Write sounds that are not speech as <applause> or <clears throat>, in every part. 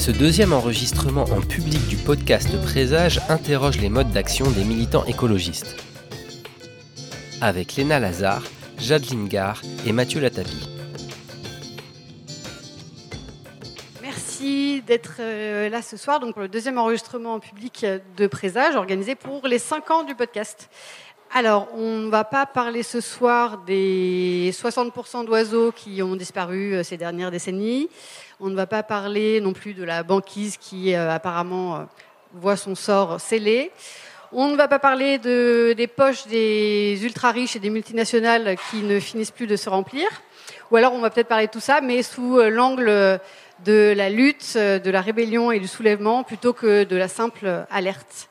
Ce deuxième enregistrement en public du podcast Présage interroge les modes d'action des militants écologistes. Avec Léna Lazare, Jade Lingard et Mathieu Latapi. Merci d'être euh, là ce soir donc pour le deuxième enregistrement en public de Présage organisé pour les 5 ans du podcast. Alors, on ne va pas parler ce soir des 60% d'oiseaux qui ont disparu euh, ces dernières décennies. On ne va pas parler non plus de la banquise qui euh, apparemment euh, voit son sort scellé. On ne va pas parler de, des poches des ultra-riches et des multinationales qui ne finissent plus de se remplir. Ou alors on va peut-être parler de tout ça, mais sous l'angle de la lutte, de la rébellion et du soulèvement, plutôt que de la simple alerte.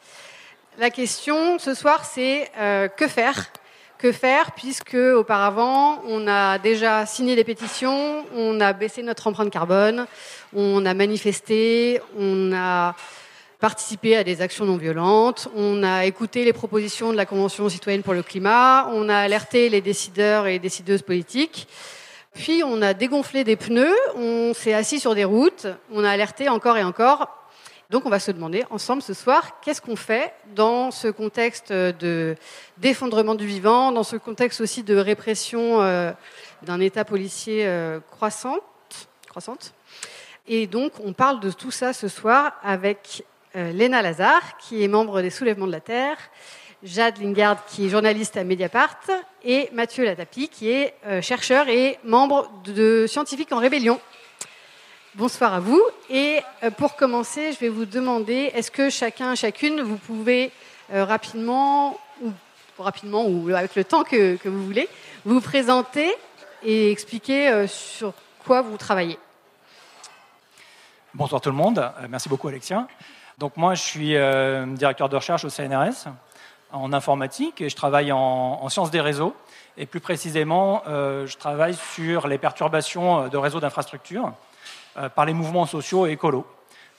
La question ce soir, c'est euh, que faire? Que faire puisque auparavant, on a déjà signé des pétitions, on a baissé notre empreinte carbone, on a manifesté, on a participé à des actions non violentes, on a écouté les propositions de la Convention citoyenne pour le climat, on a alerté les décideurs et décideuses politiques. Puis on a dégonflé des pneus, on s'est assis sur des routes, on a alerté encore et encore donc on va se demander ensemble ce soir qu'est-ce qu'on fait dans ce contexte de d'effondrement du vivant, dans ce contexte aussi de répression euh, d'un État policier euh, croissante. Et donc on parle de tout ça ce soir avec euh, Léna Lazare, qui est membre des Soulèvements de la Terre, Jade Lingard, qui est journaliste à Mediapart, et Mathieu Latapi, qui est chercheur et membre de Scientifiques en Rébellion. Bonsoir à vous. Et euh, pour commencer, je vais vous demander, est-ce que chacun, chacune, vous pouvez euh, rapidement, ou rapidement, ou avec le temps que, vous voulez, vous présenter et expliquer euh, sur quoi vous travaillez? Bonsoir tout le monde. Merci beaucoup Alexia. Donc moi, je suis directeur de recherche au CNRS en informatique et je travaille en sciences des réseaux. Et plus précisément, je travaille sur les perturbations de réseaux d'infrastructures par les mouvements sociaux et écolos.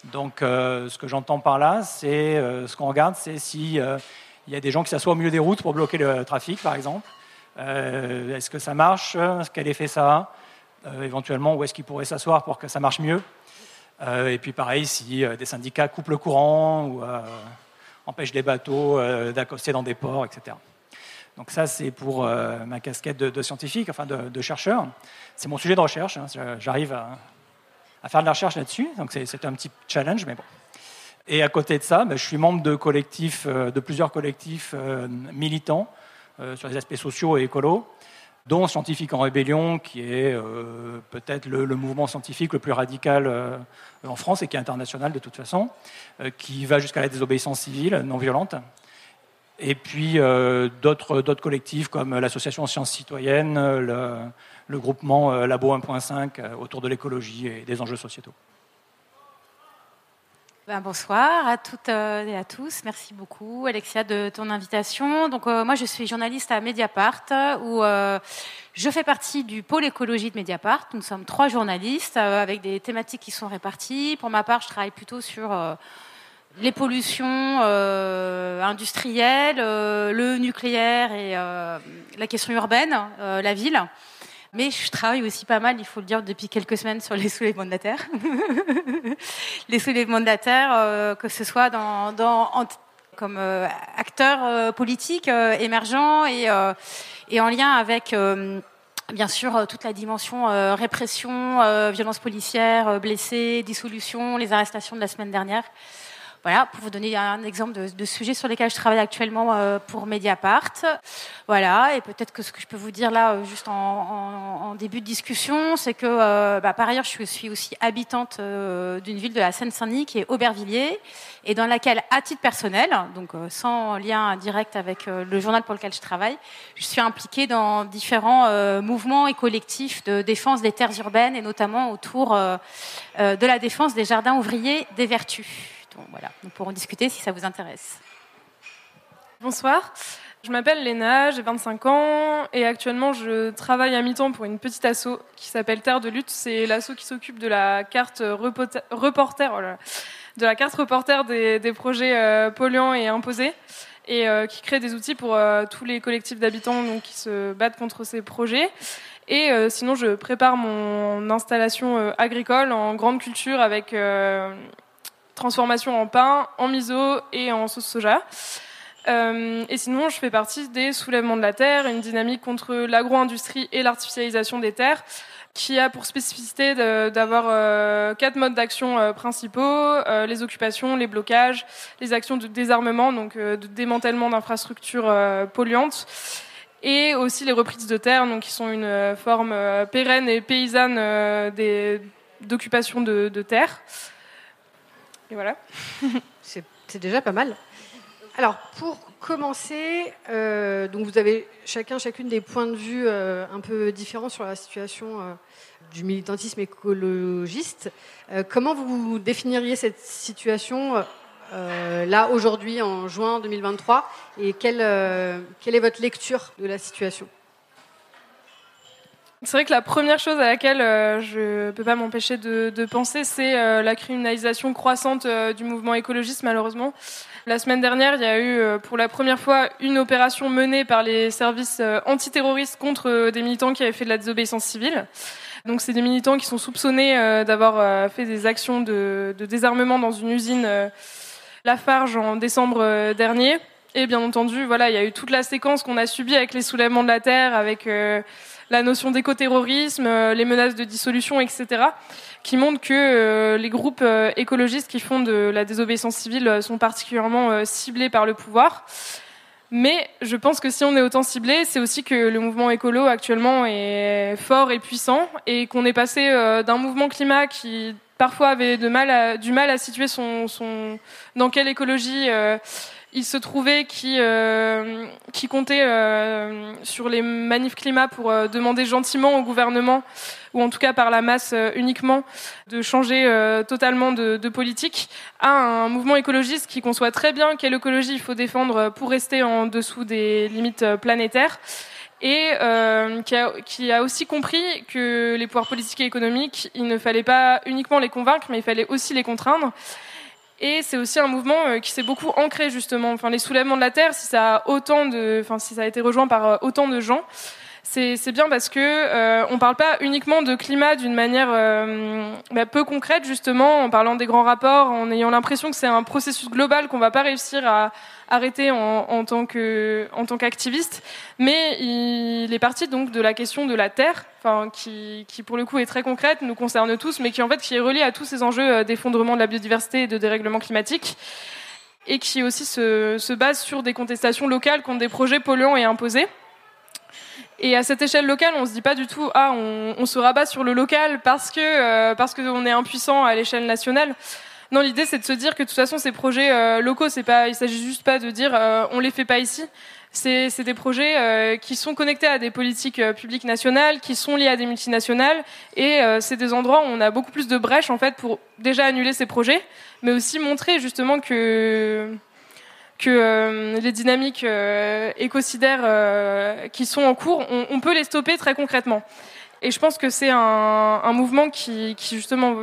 Donc, euh, ce que j'entends par là, c'est euh, ce qu'on regarde, c'est s'il il y a des gens qui s'assoient au milieu des routes pour bloquer le trafic, par exemple. est-ce que ça marche? Quel effet ça? A Éventuellement, où est-ce qu'ils pourraient s'asseoir pour que ça marche mieux? Et puis, pareil, si des syndicats coupent le courant ou empêchent les bateaux d'accoster dans des ports, etc. Donc ça, c'est pour ma casquette de, scientifique, enfin de, chercheur. C'est mon sujet de recherche. Hein. J'arrive à, à faire de la recherche là-dessus. Donc c'est un petit challenge, mais bon. Et à côté de ça, ben, je suis membre de collectifs, euh, de plusieurs collectifs euh, militants euh, sur les aspects sociaux et écolos, dont Scientifiques en Rébellion, qui est peut-être le, mouvement scientifique le plus radical en France et qui est international de toute façon, qui va jusqu'à la désobéissance civile non violente. Et puis d'autres collectifs comme l'association Sciences Citoyennes, le, le groupement euh, Labo 1.5 euh, autour de l'écologie et des enjeux sociétaux. Ben, bonsoir à toutes euh, et à tous. Merci beaucoup, Alexia, de ton invitation. Donc, moi, je suis journaliste à Mediapart, où je fais partie du pôle écologie de Mediapart. Nous sommes trois journalistes avec des thématiques qui sont réparties. Pour ma part, je travaille plutôt sur les pollutions industrielles, le nucléaire et la question urbaine, la ville. Mais je travaille aussi pas mal, il faut le dire, depuis quelques semaines sur les soulèvements de la Terre. <laughs> les soulèvements de la Terre, euh, que ce soit dans, dans comme euh, acteur euh, politique émergent et, et, en lien avec bien sûr toute la dimension répression, violence policière, blessés, dissolution, les arrestations de la semaine dernière. Voilà, pour vous donner un exemple de, de sujets sur lesquels je travaille actuellement euh, pour Mediapart. Voilà, et peut-être que ce que je peux vous dire là, euh, juste en, début de discussion, c'est que euh, bah, par ailleurs, je suis aussi habitante d'une ville de la Seine-Saint-Denis qui est Aubervilliers, et dans laquelle, à titre personnel, donc sans lien direct avec le journal pour lequel je travaille, je suis impliquée dans différents mouvements et collectifs de défense des terres urbaines, et notamment autour de la défense des jardins ouvriers des vertus. Voilà, nous pourrons discuter si ça vous intéresse. Bonsoir. Je m'appelle Léna, j'ai 25 ans et actuellement je travaille à mi-temps pour une petite asso qui s'appelle Terre de lutte. C'est l'asso qui s'occupe de la carte reporter, oh de la carte reporter des, projets euh, polluants et imposés et euh, qui crée des outils pour euh, tous les collectifs d'habitants qui se battent contre ces projets. Et sinon, je prépare mon installation agricole en grande culture avec transformation en pain, en miso et en sauce soja. Euh, et sinon, je fais partie des soulèvements de la terre, une dynamique contre l'agro-industrie et l'artificialisation des terres, qui a pour spécificité d'avoir euh, quatre modes d'action euh, principaux les occupations, les blocages, les actions de désarmement, donc de démantèlement d'infrastructures polluantes, et aussi les reprises de terre, donc qui sont une forme pérenne et paysanne d'occupation de, de terre. Et voilà. <laughs> C'est déjà pas mal. Alors, pour commencer, euh, donc vous avez chacun, chacune des points de vue euh, un peu différents sur la situation euh, du militantisme écologiste. comment vous définiriez cette situation là, aujourd'hui, en juin 2023 Et quelle, quelle est votre lecture de la situation? C'est vrai que la première chose à laquelle je ne peux pas m'empêcher de, de, penser, c'est la criminalisation croissante du mouvement écologiste, malheureusement. La semaine dernière, il y a eu euh, pour la première fois une opération menée par les services euh, antiterroristes contre euh, des militants qui avaient fait de la désobéissance civile. Donc c'est des militants qui sont soupçonnés d'avoir fait des actions de, désarmement dans une usine Lafarge en décembre dernier. Et bien entendu, voilà, il y a eu toute la séquence qu'on a subie avec les soulèvements de la terre, avec la notion d'écoterrorisme, les menaces de dissolution, etc qui montre que euh, les groupes euh, écologistes qui font de la désobéissance civile euh, sont particulièrement ciblés par le pouvoir. Mais je pense que si on est autant ciblé, c'est aussi que le mouvement écolo actuellement est fort et puissant et qu'on est passé d'un mouvement climat qui parfois avait du mal à situer son, son dans quelle écologie il se trouvait qui, euh, qui comptait euh, sur les manifs climat pour euh, demander gentiment au gouvernement, ou en tout cas par la masse uniquement, de changer totalement de, de, politique, à un mouvement écologiste qui conçoit très bien quelle écologie il faut défendre pour rester en dessous des limites planétaires et qui, a, qui, a, aussi compris que les pouvoirs politiques et économiques, il ne fallait pas uniquement les convaincre, mais il fallait aussi les contraindre. Et c'est aussi un mouvement euh, qui s'est beaucoup ancré justement. Enfin, les soulèvements de la terre, si ça a autant de, enfin, si ça a été rejoint par euh, autant de gens, c'est bien parce que euh, on parle pas uniquement de climat d'une manière euh, bah, peu concrète justement, en parlant des grands rapports, en ayant l'impression que c'est un processus global qu'on va pas réussir à arrêter en, en tant que en tant qu'activiste, mais il est parti donc de la question de la terre, enfin qui, qui pour le coup est très concrète, nous concerne tous, mais qui en fait qui est reliée à tous ces enjeux euh, d'effondrement de la biodiversité et de dérèglement climatique et qui aussi se, se base sur des contestations locales contre des projets polluants et imposés. Et à cette échelle locale, on se dit pas du tout ah on, se rabat sur le local parce que euh, parce qu'on est impuissant à l'échelle nationale. Non, l'idée c'est de se dire que de toute façon ces projets euh, locaux, c'est pas, il s'agit juste pas de dire euh, on les fait pas ici. C'est des projets euh, qui sont connectés à des politiques publiques nationales, qui sont liés à des multinationales, et c'est des endroits où on a beaucoup plus de brèches en fait pour déjà annuler ces projets, mais aussi montrer justement que que euh, les dynamiques euh, écocidaires euh, qui sont en cours, on, peut les stopper très concrètement. Et je pense que c'est un, un, mouvement qui, qui justement,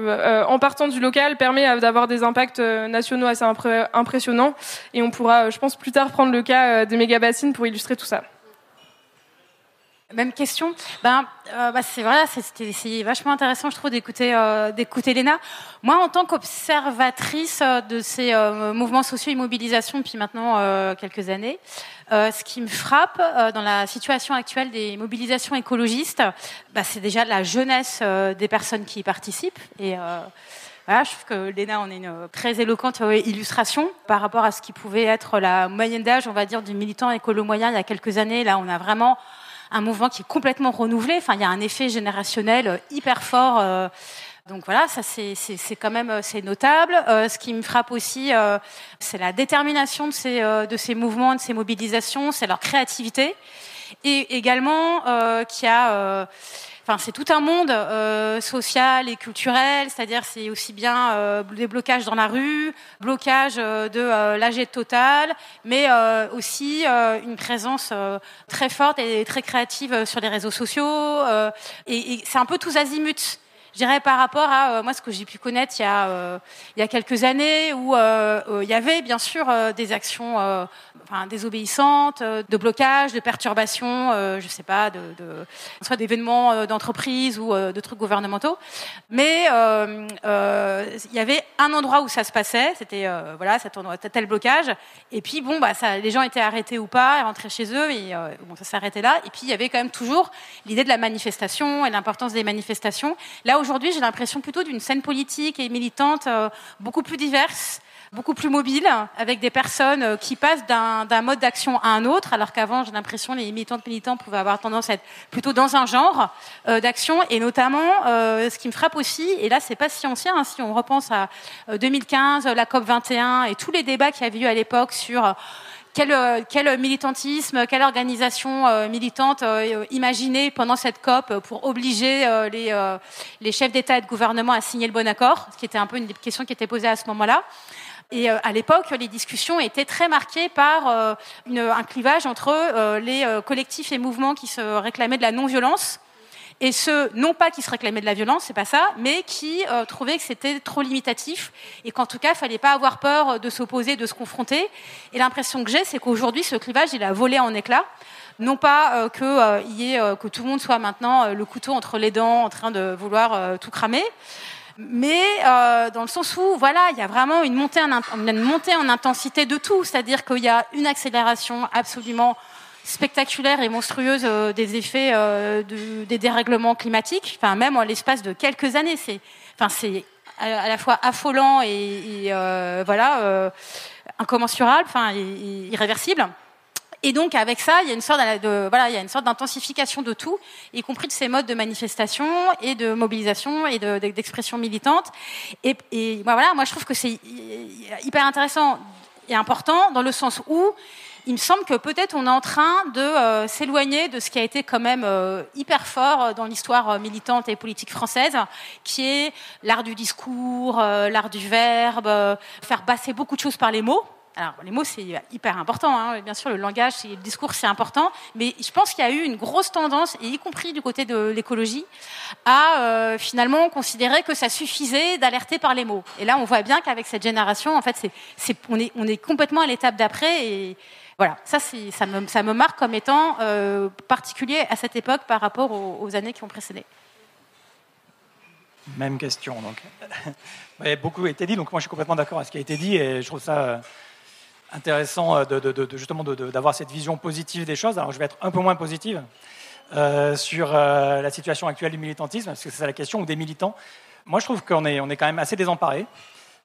en partant du local, permet d'avoir des impacts nationaux assez impressionnants. Et on pourra, je pense, plus tard prendre le cas des méga-bassines pour illustrer tout ça. Même question. Ben, euh, bah, c'est vrai, c'est vachement intéressant, je trouve, d'écouter euh, d'écouter Léna. Moi, en tant qu'observatrice euh, de ces euh, mouvements sociaux immobilisation depuis maintenant euh, quelques années, ce qui me frappe dans la situation actuelle des mobilisations écologistes, bah, c'est déjà la jeunesse des personnes qui y participent. Et voilà, je trouve que Léna en est une très éloquente illustration par rapport à ce qui pouvait être la moyenne d'âge, on va dire, du militant écolo moyen il y a quelques années. Là, on a vraiment un mouvement qui est complètement renouvelé. Enfin, il y a un effet générationnel euh, hyper fort. Euh, donc voilà, ça c'est quand même euh, c'est notable. ce qui me frappe aussi, c'est la détermination de ces de ces mouvements, de ces mobilisations, c'est leur créativité et également qui a Enfin, c'est tout un monde euh, social et culturel, c'est-à-dire c'est aussi bien euh, des blocages dans la rue, blocage euh, de l'AG Total, mais aussi une présence très forte et très créative sur les réseaux sociaux. et, et c'est un peu tous azimuts je dirais par rapport à euh, moi ce que j'ai pu connaître il y a, euh, il y a quelques années où euh, il y avait bien sûr des actions enfin, désobéissantes, de blocage, de perturbation, je sais pas, de, de soit d'événements d'entreprise ou de trucs gouvernementaux. Mais il y avait un endroit où ça se passait, c'était voilà cet endroit, tel blocage. Et puis bon bah les gens étaient arrêtés ou pas, rentraient chez eux et bon ça s'arrêtait là. Et puis il y avait quand même toujours l'idée de la manifestation et l'importance des manifestations. Là où aujourd'hui, j'ai l'impression plutôt d'une scène politique et militante euh, beaucoup plus diverse beaucoup plus mobile, avec des personnes euh, qui passent d'un mode d'action à un autre, alors qu'avant, j'ai l'impression les militantes militants pouvaient avoir tendance à être plutôt dans un genre euh, d'action, et notamment, ce qui me frappe aussi, et là, c'est pas si ancien, hein, si on repense à 2015, la COP 21 et tous les débats qu'il y avait eu à l'époque sur euh, quel, militantisme, quelle organisation euh, militante euh, imaginée pendant cette COP pour obliger les, chefs d'État et de gouvernement à signer le bon accord, ce qui était un peu une question qui était posée à ce moment-là. Et à l'époque, les discussions étaient très marquées par un clivage entre les collectifs et mouvements qui se réclamaient de la non-violence et ceux, non pas qui se réclamaient de la violence, c'est pas ça, mais qui euh, trouvaient que c'était trop limitatif et qu'en tout cas, il fallait pas avoir peur de s'opposer, de se confronter. Et l'impression que j'ai, c'est qu'aujourd'hui, ce clivage, il a volé en éclats. Non pas euh, que, euh, y ait, que tout le monde soit maintenant le couteau entre les dents, en train de vouloir tout cramer, mais dans le sens où voilà, il y a vraiment une montée en intensité de tout, c'est-à-dire qu'il y a une accélération absolument spectaculaire et monstrueuse euh, des effets euh, des dérèglements climatiques, enfin même en l'espace de quelques années. C'est, enfin à la fois affolant et, euh, voilà incommensurable, enfin irréversible. Et donc avec ça, il y a une sorte de, voilà, d'intensification de tout, y compris de ces modes de manifestation et de mobilisation et d'expression militante. Et, et voilà, moi je trouve que c'est hyper intéressant et important dans le sens où il me semble que peut-être on est en train de euh, s'éloigner de ce qui a été quand même euh, hyper fort euh, dans l'histoire militante et politique française, qui est l'art du discours, l'art du verbe, faire passer beaucoup de choses par les mots. Alors, les mots, c'est hyper important. Hein. Bien sûr, le langage, le discours, c'est important. Mais je pense qu'il y a eu une grosse tendance, y compris du côté de l'écologie, à finalement considérer que ça suffisait d'alerter par les mots. Et là, on voit bien qu'avec cette génération, en fait, on, est, on est complètement à l'étape d'après. Et, voilà, ça, me marque comme étant euh, particulier à cette époque par rapport aux, années qui ont précédé. Même question. Donc, <laughs> beaucoup a été dit, donc moi je suis complètement d'accord avec ce qui a été dit et je trouve ça euh, intéressant euh, de, justement d'avoir cette vision positive des choses. Alors je vais être un peu moins positive sur la situation actuelle du militantisme, parce que c'est la question, ou des militants. Moi je trouve qu'on est, on est quand même assez désemparés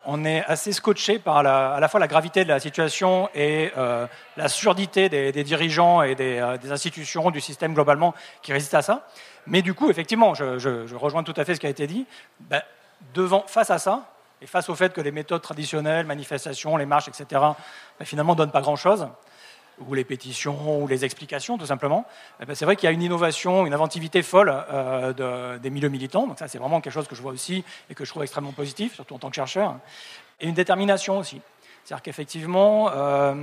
on est assez scotché par à la fois la gravité de la situation et euh, la surdité des, dirigeants et euh, des, institutions, du système globalement qui résistent à ça. Mais du coup, effectivement, je, rejoins tout à fait ce qui a été dit. Ben, devant, face à ça, et face au fait que les méthodes traditionnelles, manifestations, les marches, etc., ben, finalement, ne donnent pas grand-chose, ou les pétitions, ou les explications, tout simplement, eh ben, c'est vrai qu'il y a une innovation, une inventivité folle euh, des milieux militants. Donc ça, c'est vraiment quelque chose que je vois aussi et que je trouve extrêmement positif, surtout en tant que chercheur. Et une détermination aussi. C'est-à-dire qu'effectivement, euh,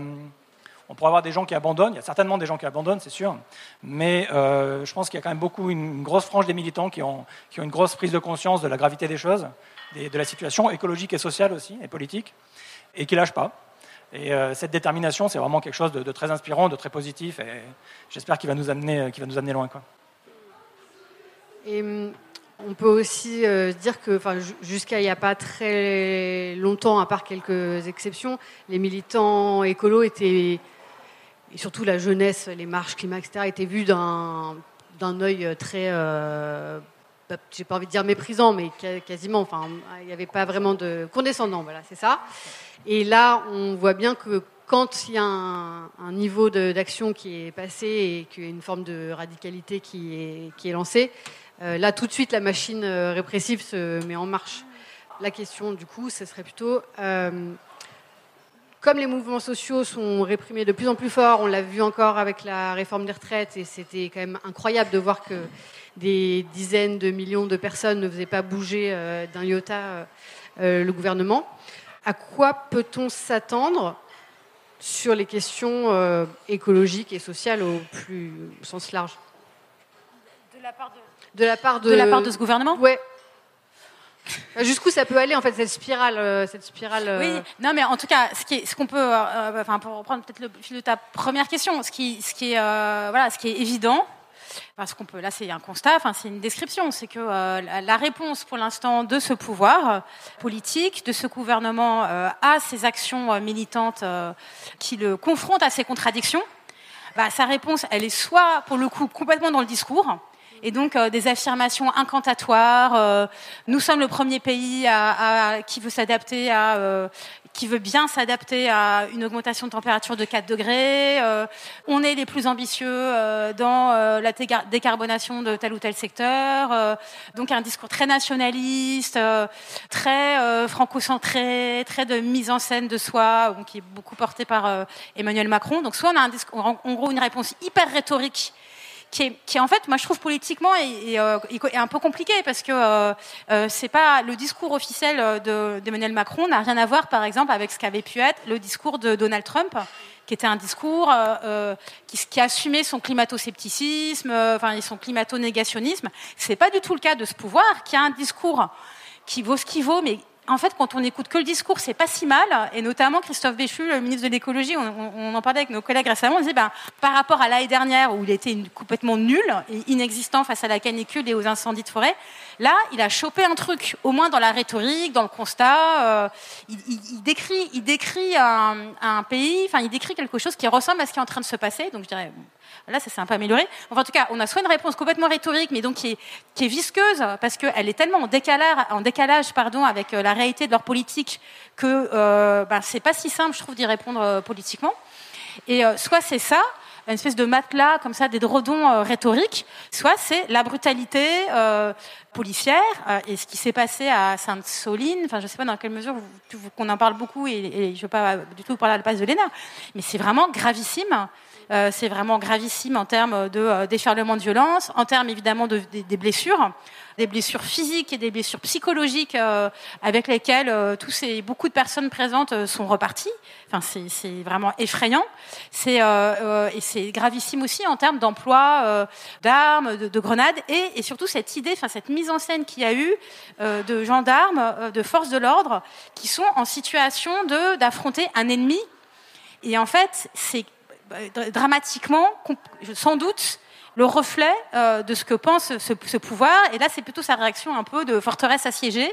on pourrait avoir des gens qui abandonnent. Il y a certainement des gens qui abandonnent, c'est sûr. Mais euh, je pense qu'il y a quand même beaucoup, une grosse frange des militants qui ont, une grosse prise de conscience de la gravité des choses, de la situation écologique et sociale aussi, et politique, et qui lâchent pas. Et euh, cette détermination, c'est vraiment quelque chose de, très inspirant, de très positif, et j'espère qu'il va nous amener, euh, qu'il va nous amener loin. Quoi. Et hum, on peut aussi euh, dire que, jusqu'à il n'y a pas très longtemps, à part quelques exceptions, les militants écolos étaient, et surtout la jeunesse, les marches climat, etc., étaient vus d'un d'un œil très, j'ai pas envie de dire méprisant, mais quasiment. Enfin, il n'y avait pas vraiment de condescendant. Voilà, c'est ça. Et là, on voit bien que quand il y a un, niveau d'action qui est passé et qu'il y a une forme de radicalité qui est, qui est lancée, euh, là, tout de suite, la machine euh, répressive se met en marche. La question, du coup, ce serait plutôt euh, comme les mouvements sociaux sont réprimés de plus en plus fort, on l'a vu encore avec la réforme des retraites, et c'était quand même incroyable de voir que des dizaines de millions de personnes ne faisaient pas bouger euh, d'un iota euh, euh, le gouvernement. À quoi peut-on s'attendre sur les questions écologiques et sociales au plus sens large? De la part de, de la part de, de, la part de ce gouvernement? Ouais. Jusqu'où ça peut aller en fait cette spirale, cette spirale. Oui, non mais en tout cas, ce qui ce qu'on peut, enfin pour reprendre peut-être le fil de ta première question, ce qui, ce qui est, voilà, ce qui est évident, parce qu'on peut, là, c'est un constat, enfin, c'est une description, c'est que euh, la réponse pour l'instant de ce pouvoir euh, politique, de ce gouvernement euh, à ces actions militantes qui le confrontent à ces contradictions, bah, sa réponse, elle est soit pour le coup complètement dans le discours, et donc des affirmations incantatoires. nous sommes le premier pays qui veut s'adapter à qui veut bien s'adapter à une augmentation de température de 4 degrés. Euh, on est les plus ambitieux euh, dans euh, la décarbonation de tel ou tel secteur. donc un discours très nationaliste, très franco-centré, très de mise en scène de soi, qui est beaucoup porté par Emmanuel Macron. Donc soit on a un discours, en gros une réponse hyper rhétorique qui est, est, en fait, moi je trouve politiquement euh, un peu compliqué parce que euh, euh, c'est pas le discours officiel d'Emmanuel Macron n'a rien à voir, par exemple, avec ce qu'avait pu être le discours de Donald Trump, qui était un discours qui, qui assumait son climato-scepticisme, enfin et son climato-négationnisme. C'est pas du tout le cas de ce pouvoir qui a un discours qui vaut ce qu'il vaut, mais en fait, quand on écoute que le discours, c'est pas si mal. Et notamment Christophe Béchu, le ministre de l'écologie, on, en parlait avec nos collègues récemment, on disait, ben, par rapport à l'année dernière où il était complètement nul et inexistant face à la canicule et aux incendies de forêt, là, il a chopé un truc, au moins dans la rhétorique, dans le constat. Euh, il, décrit, il décrit un, un pays, enfin, il décrit quelque chose qui ressemble à ce qui est en train de se passer. Donc, je dirais, Là, ça s'est un peu amélioré. Enfin, en tout cas, on a soit une réponse complètement rhétorique, mais donc qui est, visqueuse, parce qu'elle est tellement en décalage, avec euh, la réalité de leur politique que euh, ben, c'est pas si simple, je trouve, d'y répondre euh, politiquement. Et euh, soit c'est ça, une espèce de matelas comme ça, des dredons rhétoriques, soit c'est la brutalité policière et ce qui s'est passé à Sainte-Soline. Enfin, je ne sais pas dans quelle mesure qu'on en parle beaucoup et, et je ne veux pas du tout parler à la place de l'ENA, mais c'est vraiment gravissime. Euh, c'est vraiment gravissime en termes de euh, déferlement de violence, en termes évidemment de, des blessures, des blessures physiques et des blessures psychologiques euh, avec lesquelles tous ces, beaucoup de personnes présentes sont reparties. Enfin, c'est vraiment effrayant. C'est et c'est gravissime aussi en termes d'emploi d'armes, de, de, grenades et, surtout cette idée, enfin cette mise en scène qu'il y a eu de gendarmes, de forces de l'ordre qui sont en situation de d'affronter un ennemi. Et en fait, c'est dramatiquement, sans doute, le reflet euh, de ce que pense ce, pouvoir. Et là, c'est plutôt sa réaction un peu de forteresse assiégée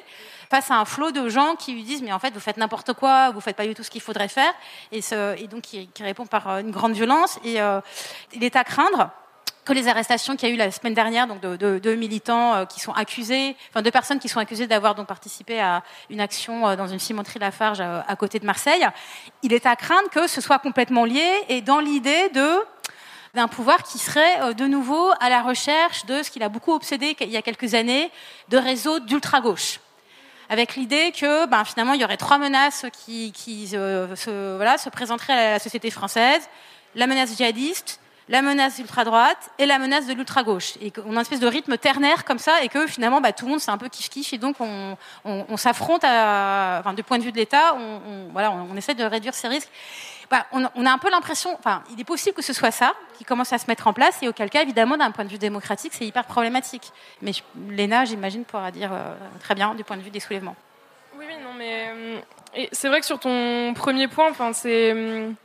face à un flot de gens qui lui disent mais en fait vous faites n'importe quoi, vous faites pas du tout ce qu'il faudrait faire, et, et donc qui, répond par euh, une grande violence. Et il est à craindre que les arrestations qu'il y a eu la semaine dernière, donc de, de, de militants euh, qui sont accusés, enfin deux personnes qui sont accusées d'avoir donc participé à une action euh, dans une cimenterie Lafarge à, à côté de Marseille, il est à craindre que ce soit complètement lié et dans l'idée de d'un pouvoir qui serait euh, de nouveau à la recherche de ce qu'il a beaucoup obsédé il y a quelques années, de réseaux d'ultra-gauche. Avec l'idée que ben, finalement il y aurait trois menaces qui, qui se, voilà, se présenteraient à la société française. La menace djihadiste, la menace ultra-droite et la menace de l'ultra-gauche. Et qu'on a une espèce de rythme ternaire comme ça, et que finalement, bah, tout le monde, c'est un peu kiff-kiff, et donc on, on, s'affronte, enfin, du point de vue de l'État, on, voilà, on, essaie de réduire ces risques. Bah, on, a un peu l'impression, enfin, il est possible que ce soit ça qui commence à se mettre en place, et auquel cas, évidemment, d'un point de vue démocratique, c'est hyper problématique. Mais l'ENA, j'imagine, pourra dire euh, très bien du point de vue des soulèvements. Oui, oui, non, mais euh, c'est vrai que sur ton premier point, enfin, c'est hum,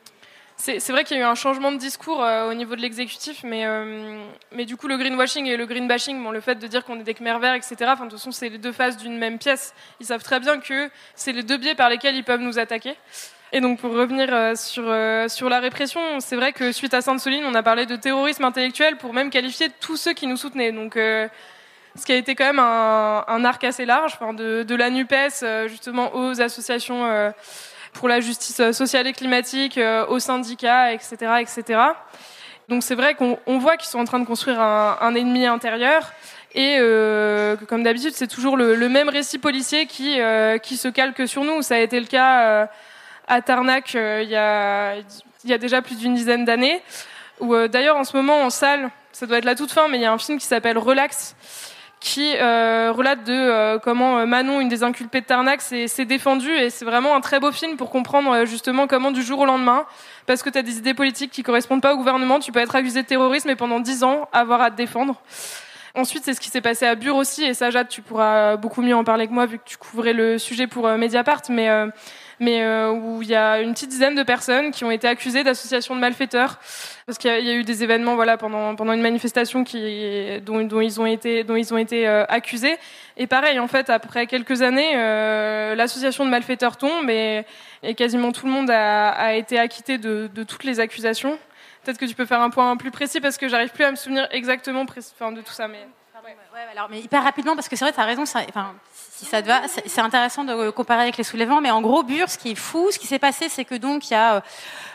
c'est vrai qu'il y a eu un changement de discours euh, au niveau de l'exécutif, mais, euh, mais du coup, le greenwashing et le greenbashing, bon, le fait de dire qu'on est des Khmer verts, etc., de toute façon, c'est les deux faces d'une même pièce. Ils savent très bien que c'est les deux biais par lesquels ils peuvent nous attaquer. Et donc, pour revenir euh, sur, sur la répression, c'est vrai que suite à Sainte-Soline, on a parlé de terrorisme intellectuel pour même qualifier tous ceux qui nous soutenaient. Donc, ce qui a été quand même un, arc assez large, de, de, la NUPES justement aux associations pour la justice sociale et climatique, euh, aux syndicats, etc., etc. Donc c'est vrai qu'on voit qu'ils sont en train de construire un, ennemi intérieur et euh, comme d'habitude, c'est toujours le, même récit policier qui, euh, qui se calque sur nous. Ça a été le cas à Tarnac il y, a, il y a déjà plus d'une dizaine d'années. Où d'ailleurs en ce moment en salle, ça doit être la toute fin, mais il y a un film qui s'appelle Relax qui euh, relate de euh, comment euh, Manon, une des inculpées de Tarnac, s'est défendue. Et c'est vraiment un très beau film pour comprendre justement comment du jour au lendemain, parce que tu as des idées politiques qui correspondent pas au gouvernement, tu peux être accusé de terrorisme et pendant dix ans avoir à te défendre. Ensuite, c'est ce qui s'est passé à Bure aussi, et ça, Jade, tu pourras beaucoup mieux en parler que moi vu que tu couvrais le sujet pour Mediapart, mais mais euh, où il y a une petite dizaine de personnes qui ont été accusées d'association de malfaiteurs. Parce qu'il y, a eu des événements voilà pendant pendant une manifestation qui dont, ils ont été dont ils ont été euh, accusés. Et pareil en fait après quelques années euh, l'association de malfaiteurs tombe et, quasiment tout le monde a, été acquitté de, toutes les accusations. Peut-être que tu peux faire un point plus précis parce que j'arrive plus à me souvenir exactement de tout ça mais alors, mais hyper rapidement, parce que c'est vrai, tu as raison, c'est intéressant de comparer avec les soulèvements, mais en gros, Bure, ce qui est fou, ce qui s'est passé, c'est que donc, il y a euh,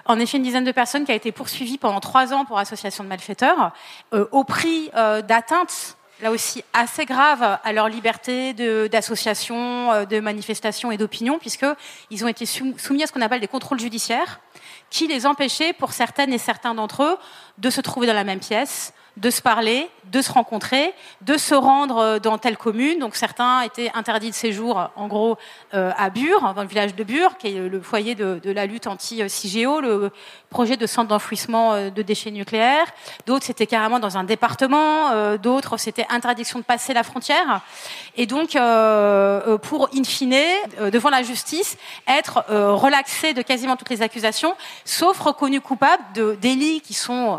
en effet une dizaine de personnes qui a été poursuivies pendant trois ans pour association de malfaiteurs, euh, au prix euh, d'atteintes là aussi assez graves à leur liberté d'association, de, manifestation et d'opinion, puisqu'ils ont été soumis à ce qu'on appelle des contrôles judiciaires, qui les empêchaient, pour certaines et certains d'entre eux, de se trouver dans la même pièce, de se parler, de se rencontrer, de se rendre euh, dans telle commune. Donc certains étaient interdits de séjour, en gros, euh, à Bure, dans le village de Bure, qui est le foyer de, la lutte anti-CIGEO, le projet de centre d'enfouissement euh, de déchets nucléaires. D'autres, c'était carrément dans un département. D'autres, c'était interdiction de passer la frontière. Et donc, pour, in fine, devant la justice, être relaxé de quasiment toutes les accusations, sauf reconnu coupable de délits qui sont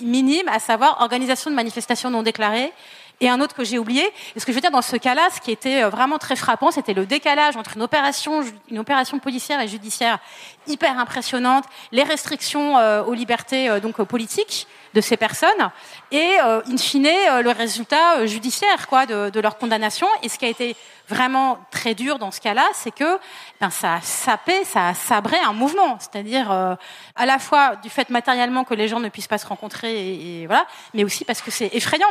minimes, à savoir organisation de manifestations non déclarées, et un autre que j'ai oublié. Et ce que je veux dire dans ce cas-là, ce qui était euh, vraiment très frappant, c'était le décalage entre une opération, une opération policière et judiciaire hyper impressionnante, les restrictions euh, aux libertés euh, donc politiques de ces personnes, et in fine le résultat judiciaire quoi de, de, leur condamnation. Et ce qui a été vraiment très dur dans ce cas-là, c'est que ben, ça a sapé, ça a sabré un mouvement, c'est-à-dire à la fois du fait matériellement que les gens ne puissent pas se rencontrer, et voilà, mais aussi parce que c'est effrayant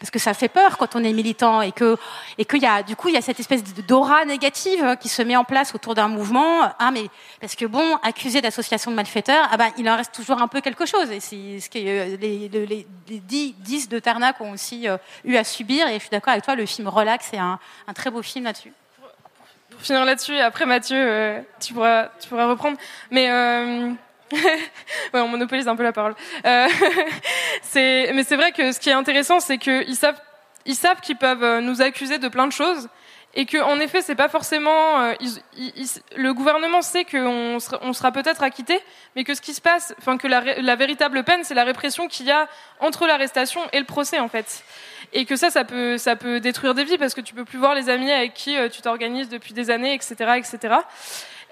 parce que ça fait peur quand on est militant et que et qu'il y a du coup il y a cette espèce d'aura négative qui se met en place autour d'un mouvement. Ah mais parce que bon, accusé d'association de malfaiteurs, ah ben il en reste toujours un peu quelque chose. Et c'est ce que euh, les, les, les, 10 de Tarnac ont aussi euh, eu à subir. Et je suis d'accord avec toi, le film Relax c'est un, un très beau film là-dessus pour finir là-dessus, après Mathieu, euh, tu, pourras, tu pourras reprendre. Mais <laughs> ouais, on monopolise un peu la parole. Euh, <laughs> mais c'est vrai que ce qui est intéressant, c'est qu'ils savent, ils savent qu'ils peuvent euh, nous accuser de plein de choses et que en effet c'est pas forcément euh, le gouvernement sait qu'on sera, peut-être acquitté mais que ce qui se passe enfin que la, véritable peine c'est la répression qu'il y a entre l'arrestation et le procès en fait et que ça ça peut ça peut détruire des vies parce que tu peux plus voir les amis avec qui tu t'organises depuis des années etc etc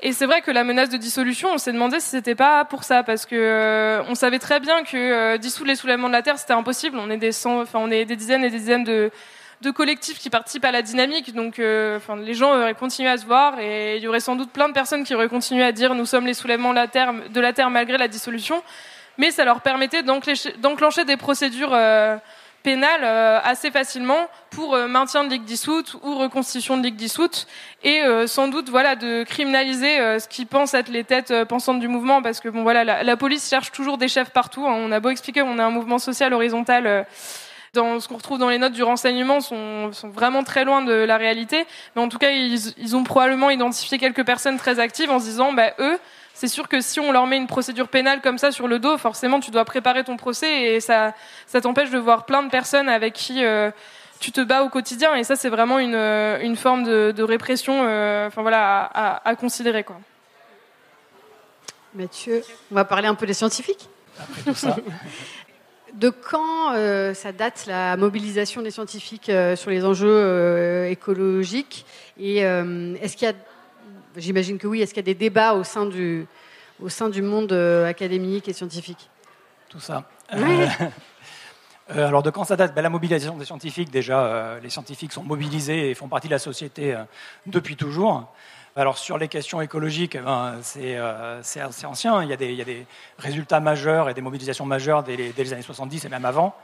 et c'est vrai que la menace de dissolution, on s'est demandé si c'était pas pour ça, parce que euh, on savait très bien que euh, dissoudre les soulèvements de la terre, c'était impossible. On est des enfin on est des dizaines et des dizaines de, de collectifs qui participent à la dynamique, donc euh, enfin les gens auraient continué à se voir, et il y aurait sans doute plein de personnes qui auraient continué à dire nous sommes les soulèvements de la terre, de la terre malgré la dissolution, mais ça leur permettait d'enclencher des procédures pénal euh, assez facilement pour euh, maintien de ligue dissoute ou reconstitution de ligue dissoute et euh, sans doute voilà de criminaliser ce qui pensent être les têtes pensantes du mouvement parce que bon voilà la, police cherche toujours des chefs partout hein. on a beau expliquer on est un mouvement social horizontal dans ce qu'on retrouve dans les notes du renseignement sont, sont, vraiment très loin de la réalité mais en tout cas ils, ils ont probablement identifié quelques personnes très actives en se disant bah eux c'est sûr que si on leur met une procédure pénale comme ça sur le dos, forcément, tu dois préparer ton procès et ça, ça t'empêche de voir plein de personnes avec qui euh, tu te bats au quotidien. Et ça, c'est vraiment une, euh, une, forme de, répression euh, enfin, voilà, à, considérer. Quoi. Mathieu, on va parler un peu des scientifiques. Après tout ça. <laughs> De quand ça date la mobilisation des scientifiques sur les enjeux écologiques? Et est-ce qu'il y a J'imagine que oui. Est-ce qu'il y a des débats au sein du, au sein du monde euh, académique et scientifique? Tout ça. Euh, <laughs> euh, alors de quand ça date ben, La mobilisation des scientifiques, déjà, les scientifiques sont mobilisés et font partie de la société depuis toujours. Alors sur les questions écologiques, eh ben, c'est assez ancien. Il y, a des, il y, a des, résultats majeurs et des mobilisations majeures dès les, dès les années 70 et même avant.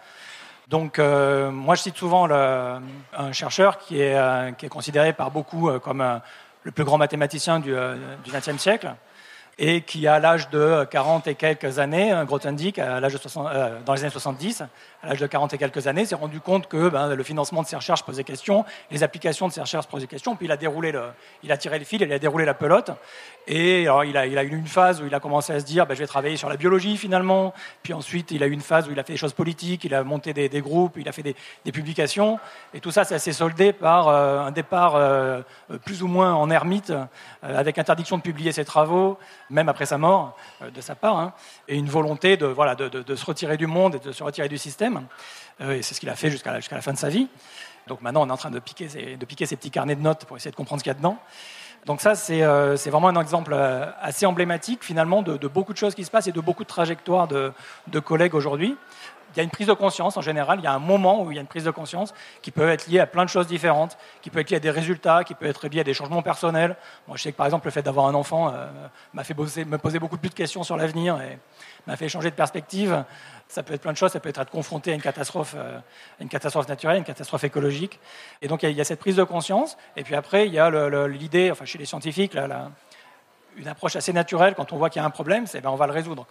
Donc moi je cite souvent le, un chercheur qui est, qui est, considéré par beaucoup comme un, le plus grand mathématicien du XXe euh, siècle, et qui, à l'âge de 40 et quelques années, Grothendieck, à l'âge de 60, euh, dans les années 70, à l'âge de 40 et quelques années, s'est rendu compte que ben, le financement de ses recherches posait question, les applications de ses recherches posaient question, puis il a déroulé le, il a tiré le fil, il a déroulé la pelote, et il, a, eu une phase où il a commencé à se dire, ben, je vais travailler sur la biologie finalement, puis ensuite il a eu une phase où il a fait des choses politiques, il a monté des, groupes, il a fait des, publications, et tout ça, ça s'est soldé par euh, un départ euh, plus ou moins en ermite, avec interdiction de publier ses travaux, même après sa mort, de sa part, hein, et une volonté de, de, se retirer du monde et de se retirer du système. Et c'est ce qu'il a fait jusqu'à la, fin de sa vie. Donc maintenant, on est en train de piquer, ses, petits carnets de notes pour essayer de comprendre ce qu'il y a dedans. Donc ça, c'est vraiment un exemple assez emblématique finalement de, beaucoup de choses qui se passent et de beaucoup de trajectoires de collègues aujourd'hui il y a une prise de conscience en général, il y a un moment où il y a une prise de conscience qui peut être liée à plein de choses différentes, qui peut être liée à des résultats, qui peut être liée à des changements personnels. Moi, je sais que par exemple, le fait d'avoir un enfant euh, m'a fait me poser beaucoup plus de questions sur l'avenir et m'a fait changer de perspective. Ça peut être plein de choses, ça peut être être confronté à une catastrophe, euh, une catastrophe naturelle, une catastrophe écologique. Et donc, il y, a, cette prise de conscience. Et puis après, il y a l'idée, enfin, chez les scientifiques, une approche assez naturelle quand on voit qu'il y a un problème, c'est ben, on va le résoudre.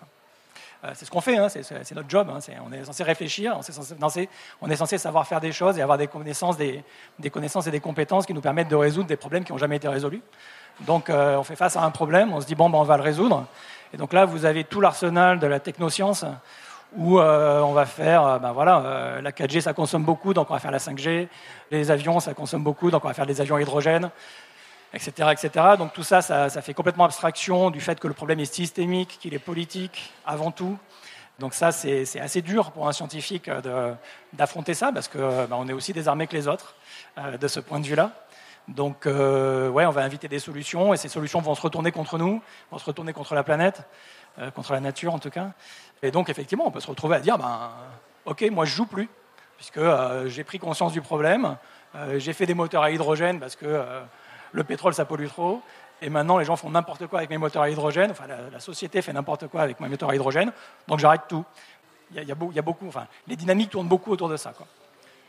C'est ce qu'on fait, hein, c'est notre job. Hein, on est censé réfléchir, on est censé, savoir faire des choses et avoir des connaissances, des, connaissances et des compétences qui nous permettent de résoudre des problèmes qui n'ont jamais été résolus. Donc euh, on fait face à un problème, on se dit bon, ben, on va le résoudre. Et donc là, vous avez tout l'arsenal de la technoscience où euh, on va faire, ben voilà, la 4G ça consomme beaucoup, donc on va faire la 5G. Les avions ça consomme beaucoup, donc on va faire des avions à hydrogène etc., etc. Donc tout ça, ça, fait complètement abstraction du fait que le problème est systémique, qu'il est politique avant tout. Donc ça, c'est assez dur pour un scientifique d'affronter ça, parce qu'on bah, est aussi désarmé que les autres euh, de ce point de vue-là. Donc, euh, ouais, on va inviter des solutions, et ces solutions vont se retourner contre nous, vont se retourner contre la planète, euh, contre la nature en tout cas. Et donc, effectivement, on peut se retrouver à dire, ben, ok, moi je joue plus, puisque j'ai pris conscience du problème, j'ai fait des moteurs à hydrogène parce que le pétrole, ça pollue trop. Et maintenant, les gens font n'importe quoi avec mes moteurs à hydrogène. Enfin, la, société fait n'importe quoi avec mes moteurs à hydrogène. Donc, j'arrête tout. Il y, a, beaucoup, enfin, les dynamiques tournent beaucoup autour de ça. Quoi.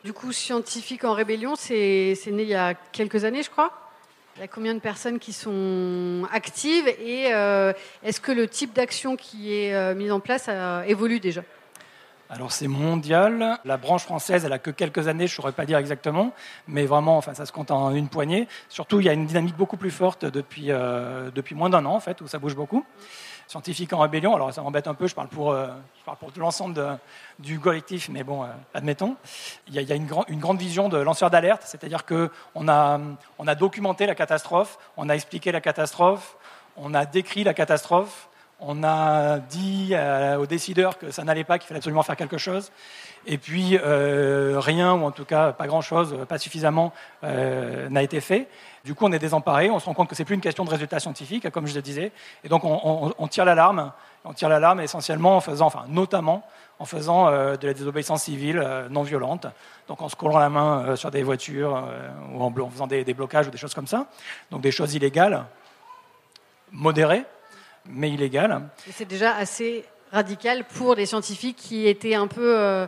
Du coup, Scientifique en rébellion, c'est né il y a quelques années, je crois. Il y a combien de personnes qui sont actives et euh, est-ce que le type d'action qui est euh, mis en place évolue déjà? Alors c'est mondial. La branche française, elle a que quelques années, je ne saurais pas dire exactement, mais vraiment, enfin, ça se compte en une poignée. Surtout, il y a une dynamique beaucoup plus forte depuis, euh, depuis moins d'un an, en fait, où ça bouge beaucoup. Scientifique en rébellion, alors ça m'embête un peu, je parle pour, euh, je parle pour l'ensemble du collectif, mais bon, euh, admettons. Il y a, une, une, grande vision de lanceur d'alerte, c'est-à-dire qu'on a, on a documenté la catastrophe, on a expliqué la catastrophe, on a décrit la catastrophe, on a dit euh, aux décideurs que ça n'allait pas, qu'il fallait absolument faire quelque chose. Et puis, euh, rien, ou en tout cas pas grand-chose, pas suffisamment, euh, n'a été fait. Du coup, on est désemparé, on se rend compte que ce n'est plus une question de résultats scientifiques, comme je le disais. Et donc, on, tire l'alarme. On tire l'alarme essentiellement en faisant, enfin, notamment en faisant de la désobéissance civile non violente. Donc, en se collant la main sur des voitures ou en, faisant des, des blocages ou des choses comme ça. Donc, des choses illégales, modérées mais illégal. C'est déjà assez radical pour des scientifiques qui étaient un peu euh,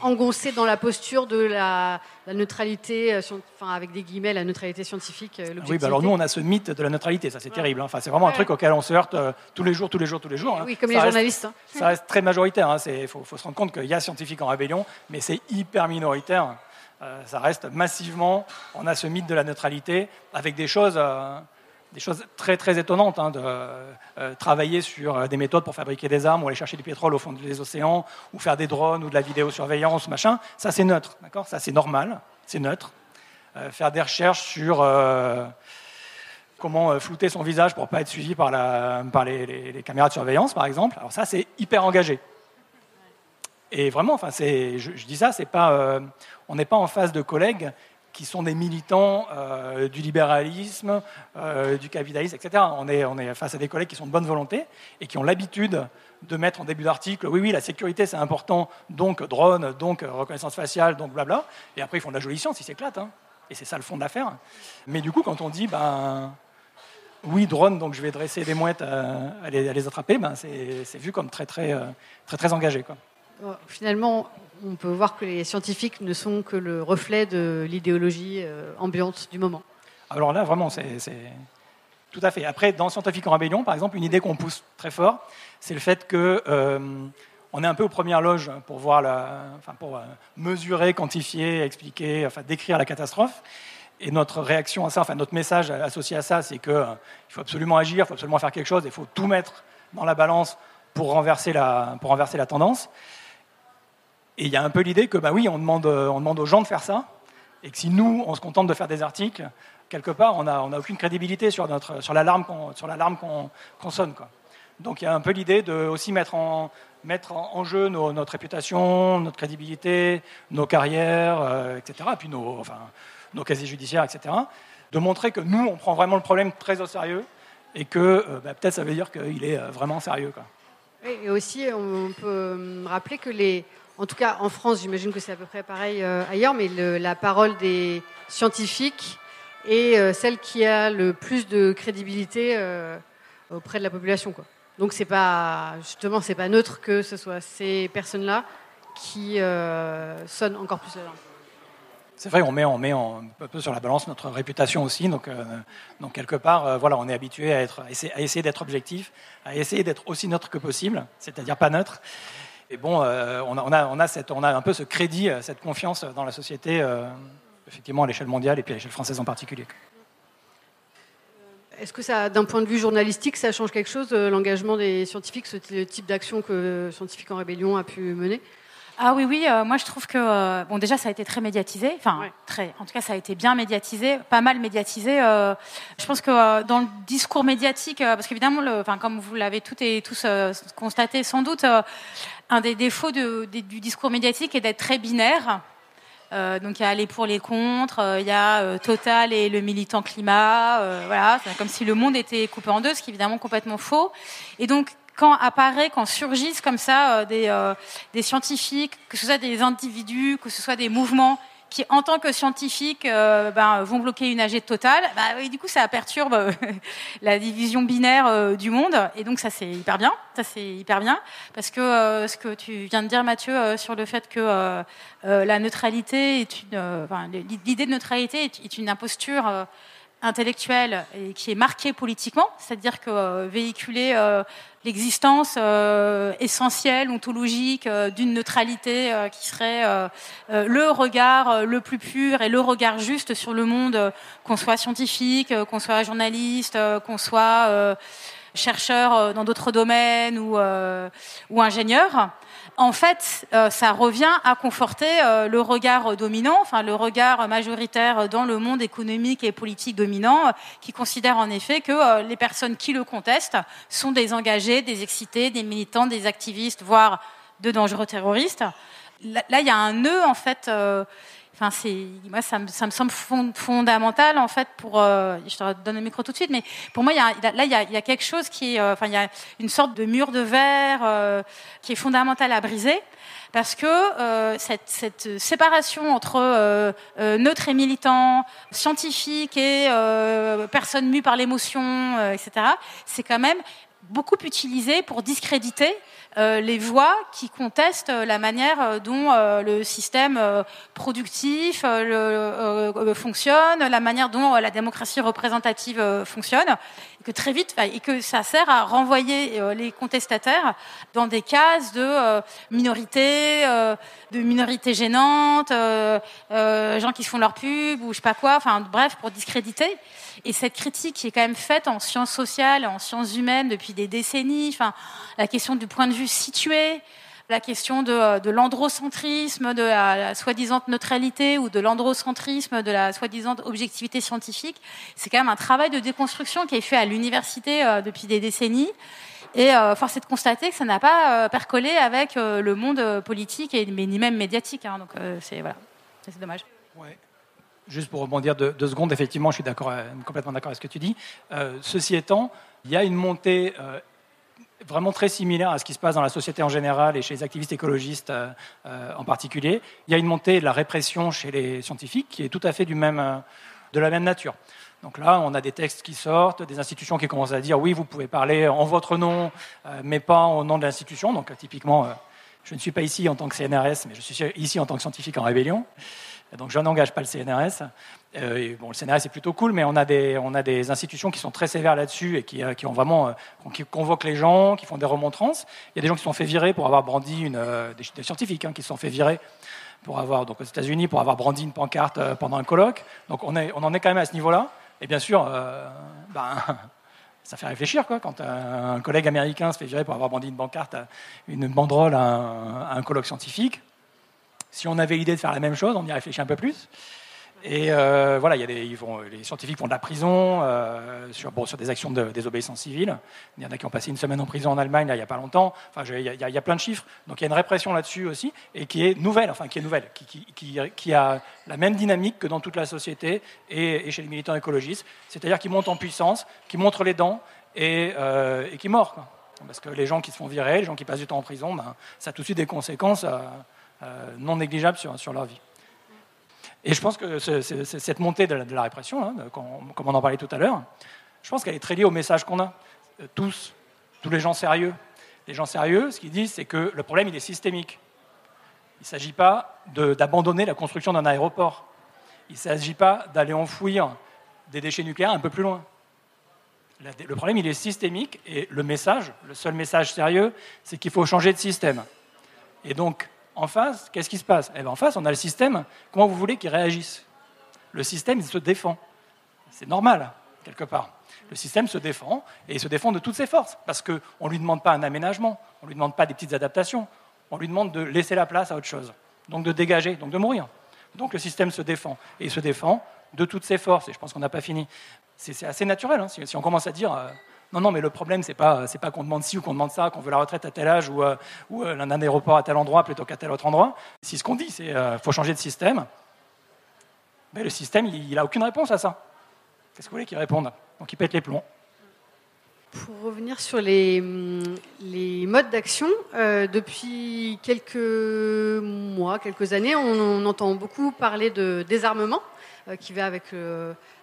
engoncés dans la posture de la, neutralité, euh, enfin avec des guillemets, la neutralité scientifique. Euh, oui, bah alors nous on a ce mythe de la neutralité, ça c'est terrible. Hein. Enfin, c'est vraiment un truc auquel on se heurte tous les jours, tous les jours, tous les jours. Hein. Oui, comme les journalistes. Hein. Ça reste très majoritaire. Il faut, faut, se rendre compte qu'il y a scientifiques en rébellion, mais c'est hyper minoritaire. ça reste massivement. On a ce mythe de la neutralité avec des choses des choses très très étonnantes, hein, de euh, travailler sur euh, des méthodes pour fabriquer des armes ou aller chercher du pétrole au fond des océans, ou faire des drones ou de la vidéosurveillance, machin. Ça c'est neutre, d'accord? Ça c'est normal, c'est neutre. Euh, faire des recherches sur comment flouter son visage pour pas être suivi par, la, par les, les, caméras de surveillance, par exemple. Alors ça c'est hyper engagé. Et vraiment, enfin, je, je dis ça, c'est pas, on n'est pas en face de collègues qui sont des militants euh, du libéralisme, euh, du capitalisme, etc. On est, face à des collègues qui sont de bonne volonté et qui ont l'habitude de mettre en début d'article, oui, oui, la sécurité c'est important, donc drone, donc reconnaissance faciale, donc blabla. Et après ils font de la jolie science, ils s'éclatent. Hein. Et c'est ça le fond de l'affaire. Mais du coup, quand on dit, ben, oui, drone, donc je vais dresser des mouettes à, les, attraper, ben, c'est vu comme très, très, euh, très, très engagé. Quoi. Finalement, on peut voir que les scientifiques ne sont que le reflet de l'idéologie euh, ambiante du moment. Alors là, vraiment, c'est Tout à fait. Après, dans Scientifique en rébellion, par exemple, une idée qu'on pousse très fort, c'est le fait que on est un peu aux premières loges pour voir enfin, pour mesurer, quantifier, expliquer, enfin décrire la catastrophe. Et notre réaction à ça, enfin notre message associé à ça, c'est qu'il faut absolument agir, il faut absolument faire quelque chose, il faut tout mettre dans la balance pour renverser la, pour renverser la tendance. Et il y a un peu l'idée que, bah oui, on demande, on demande aux gens de faire ça, et que si nous, on se contente de faire des articles, quelque part, on n'a on a aucune crédibilité sur, notre, sur l'alarme qu'on, qu'on sonne. Quoi. Donc il y a un peu l'idée de aussi mettre en, mettre en, jeu notre réputation, notre crédibilité, nos carrières, euh, etc., et puis nos, enfin, nos casiers judiciaires, etc., de montrer que nous, on prend vraiment le problème très au sérieux et que euh, bah, peut-être ça veut dire qu'il est euh, vraiment sérieux. Quoi. Et aussi, on peut rappeler que les, en tout cas en France, j'imagine que c'est à peu près pareil ailleurs, mais la parole des scientifiques est celle qui a le plus de crédibilité auprès de la population. Donc c'est pas justement c'est pas neutre que ce soit ces personnes-là qui sonnent encore plus la c'est vrai, on met, on met un peu sur la balance notre réputation aussi. Donc, euh, quelque part, euh, voilà, on est habitué à essayer, d'être objectif, à essayer d'être aussi neutre que possible, c'est-à-dire pas neutre. Et bon, euh, on, a, un peu ce crédit, cette confiance dans la société, effectivement à l'échelle mondiale et puis à l'échelle française en particulier. Est-ce que ça, d'un point de vue journalistique, ça change quelque chose, l'engagement des scientifiques, ce type d'action que Scientifiques en Rébellion a pu mener? Ah oui, oui, euh, moi je trouve que, euh, bon déjà ça a été très médiatisé, enfin très, en tout cas ça a été bien médiatisé, pas mal médiatisé. Euh, je pense que dans le discours médiatique, parce qu'évidemment, comme vous l'avez toutes et tous constaté sans doute, un des défauts de, du discours médiatique est d'être très binaire. donc il y a les pour les contre, il y a Total et le militant climat, voilà, c'est comme si le monde était coupé en deux, ce qui est évidemment complètement faux. Et donc quand apparaît, quand surgissent comme ça euh, des, euh, des, scientifiques, que ce soit des individus, que ce soit des mouvements qui, en tant que scientifiques, euh, ben, vont bloquer une AG totale, bah, du coup, ça perturbe <laughs> la division binaire du monde. Et donc, ça, c'est hyper bien. Ça, c'est hyper bien. Parce que ce que tu viens de dire, Mathieu, sur le fait que la neutralité est une. L'idée de neutralité est une imposture intellectuelle et qui est marquée politiquement, c'est-à-dire que véhiculer l'existence euh, essentielle, ontologique euh, d'une neutralité euh, qui serait le regard le plus pur et le regard juste sur le monde, qu'on soit scientifique, qu'on soit journaliste, qu'on soit chercheur dans d'autres domaines ou, ou ingénieur en fait, euh, ça revient à conforter euh, le regard dominant, enfin le regard majoritaire dans le monde économique et politique dominant, qui considère en effet que euh, les personnes qui le contestent sont des engagés, des excités, des militants, des activistes, voire de dangereux terroristes. Là, il y a un nœud en fait Enfin, c'est moi ça me, ça me, semble fondamental en fait pour. Euh, je te donne le micro tout de suite, mais pour moi, il y a, là, il y, a, il y a, quelque chose qui est. Euh, enfin, il y a une sorte de mur de verre euh, qui est fondamental à briser. Parce que cette, cette, séparation entre neutre et militant, scientifique et personne mue par l'émotion, etc., c'est quand même beaucoup utilisé pour discréditer euh, les voix qui contestent la manière euh, dont euh, le système productif fonctionne, la manière dont la démocratie représentative fonctionne, et que très vite, et que ça sert à renvoyer les contestataires dans des cases de minorité, de minorité gênante, gens qui se font leur pub ou je sais pas quoi, enfin bref, pour discréditer. Et cette critique qui est quand même faite en sciences sociales, en sciences humaines depuis des décennies, enfin, la question du point de vue situé, la question de, de l'androcentrisme, de la, soi-disant neutralité ou de l'androcentrisme, de la soi-disant objectivité scientifique, c'est quand même un travail de déconstruction qui est fait à l'université euh, depuis des décennies. Et euh, force est de constater que ça n'a pas euh, percolé avec le monde politique et ni même médiatique. Hein, donc c'est voilà, dommage. Ouais. Juste pour rebondir deux, secondes, effectivement, je suis euh, complètement d'accord avec ce que tu dis. Euh, ceci étant, il y a une montée euh, vraiment très similaire à ce qui se passe dans la société en général et chez les activistes écologistes en particulier. Il y a une montée de la répression chez les scientifiques qui est tout à fait du même, de la même nature. Donc là, on a des textes qui sortent, des institutions qui commencent à dire oui, vous pouvez parler en votre nom, mais pas au nom de l'institution. Donc typiquement, je ne suis pas ici en tant que CNRS, mais je suis ici en tant que scientifique en rébellion. Donc je n'engage pas le CNRS. Euh, bon, le CNRS est plutôt cool, mais on a des, on a des institutions qui sont très sévères là-dessus et qui, euh, qui, ont vraiment, euh, qui convoquent les gens, qui font des remontrances. Il y a des gens qui se sont fait virer pour avoir brandi une, des, scientifiques hein, qui se sont fait virer pour avoir, donc aux États-Unis, pour avoir brandi une pancarte pendant un colloque. Donc on, est, on en est quand même à ce niveau-là. Et bien sûr, ben, <laughs> ça fait réfléchir quoi, quand un, collègue américain se fait virer pour avoir brandi une pancarte, une banderole un, à un colloque scientifique. Si on avait l'idée de faire la même chose, on y réfléchit un peu plus. Et euh, voilà, ils vont, les scientifiques font de la prison euh, sur, bon, sur des actions de désobéissance civile. Il y en a qui ont passé une semaine en prison en Allemagne il n'y a pas longtemps. Enfin, il y, a, plein de chiffres. Donc il y a une répression là-dessus aussi, et qui est nouvelle, enfin qui est nouvelle, qui, a la même dynamique que dans toute la société et, chez les militants écologistes. C'est-à-dire qu'ils montent en puissance, qui montrent les dents et, euh, et qui mordent. Parce que les gens qui se font virer, les gens qui passent du temps en prison, ben, ça a tout de suite des conséquences euh, non négligeables sur, sur leur vie. Et je pense que cette montée de la, répression, hein, comme on en parlait tout à l'heure, je pense qu'elle est très liée au message qu'on a, euh, tous, tous les gens sérieux. Les gens sérieux, ce qu'ils disent, c'est que le problème, il est systémique. Il ne s'agit pas d'abandonner la construction d'un aéroport. Il ne s'agit pas d'aller enfouir des déchets nucléaires un peu plus loin. Le problème, il est systémique et le message, le seul message sérieux, c'est qu'il faut changer de système. Et donc, en face, qu'est-ce qui se passe? Eh ben, En face, on a le système. Comment vous voulez qu'il réagisse? Le système, il se défend. C'est normal, quelque part. Le système se défend, et il se défend de toutes ses forces, parce qu'on ne lui demande pas un aménagement, on ne lui demande pas des petites adaptations, on lui demande de laisser la place à autre chose, donc de dégager, donc de mourir. Donc le système se défend, et il se défend de toutes ses forces, et je pense qu'on n'a pas fini. C'est assez naturel, hein, si, on commence à dire... Euh, non, non, mais le problème, c'est pas, c'est pas qu'on demande ci ou qu'on demande ça, qu'on veut la retraite à tel âge ou, euh, ou euh, un aéroport à tel endroit plutôt qu'à tel autre endroit. Si ce qu'on dit, c'est euh, faut changer de système, le système, il n'a aucune réponse à ça. Qu'est-ce que vous voulez qu'il réponde? Donc il pète les plombs. Pour revenir sur les, les modes d'action, depuis quelques mois, quelques années, on, entend beaucoup parler de désarmement, qui va avec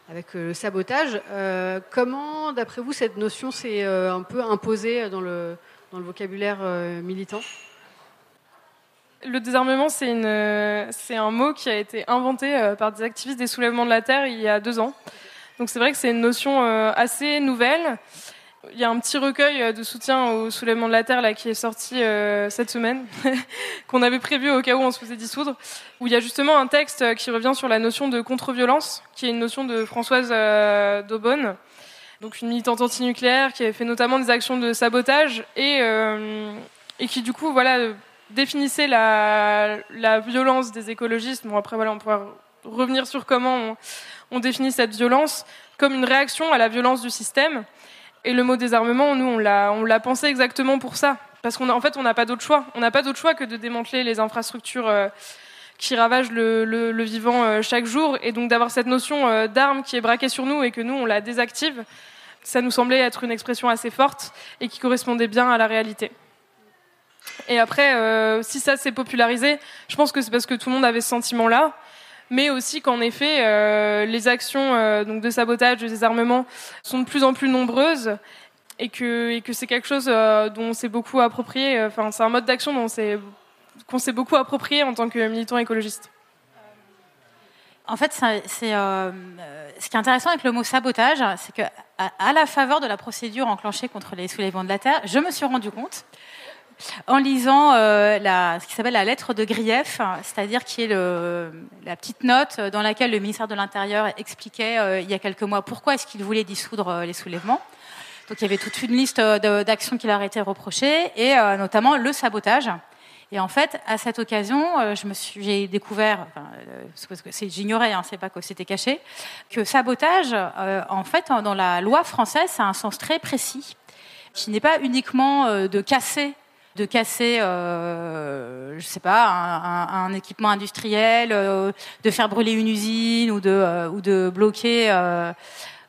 avec euh, le sabotage. Euh, comment, d'après vous, cette notion s'est euh, un peu imposée dans le, dans le vocabulaire militant? Le désarmement, c'est un mot qui a été inventé par des activistes des soulèvements de la Terre il y a deux ans. Donc c'est vrai que c'est une notion assez nouvelle il y a un petit recueil euh, de soutien au soulèvement de la Terre là, qui est sorti euh, cette semaine, <laughs> qu'on avait prévu au cas où on se faisait dissoudre, où il y a justement un texte euh, qui revient sur la notion de contre-violence, qui est une notion de Françoise Daubonne, donc une militante antinucléaire qui avait fait notamment des actions de sabotage et, qui du coup voilà, définissait la, violence des écologistes. Bon après voilà, on pourra revenir sur comment on définit cette violence comme une réaction à la violence du système et le mot désarmement, nous, on l'a, pensé exactement pour ça. Parce qu'en en fait, on n'a pas d'autre choix. On n'a pas d'autre choix que de démanteler les infrastructures euh, qui ravagent le, le, vivant euh, chaque jour. Et donc d'avoir cette notion euh, d'arme qui est braquée sur nous et que nous, on la désactive, ça nous semblait être une expression assez forte et qui correspondait bien à la réalité. Et après, si ça s'est popularisé, je pense que c'est parce que tout le monde avait ce sentiment-là mais aussi qu'en effet, euh, les actions euh, donc de sabotage, de désarmement sont de plus en plus nombreuses et que, et que c'est quelque chose euh, dont on s'est beaucoup approprié. Enfin, c'est un mode d'action qu'on s'est beaucoup approprié en tant que militant écologiste. En fait, c'est, ce qui est intéressant avec le mot sabotage, c'est qu'à à la faveur de la procédure enclenchée contre les soulèvements de la Terre, je me suis rendu compte en lisant euh, ce qui s'appelle la lettre de grief, c'est-à-dire qui est la petite note dans laquelle le ministère de l'Intérieur expliquait euh, il y a quelques mois pourquoi est-ce qu'il voulait dissoudre euh, les soulèvements. Donc il y avait toute une liste d'actions qui leur étaient reprochées, et notamment le sabotage. Et en fait, à cette occasion, j'ai découvert, enfin, j'ignorais, hein, c'est pas que c'était caché, que sabotage, en fait, dans la loi française, ça a un sens très précis, qui n'est pas uniquement de casser de casser, euh, je sais pas, un, équipement industriel, euh, de faire brûler une usine ou de, euh, ou de bloquer, euh,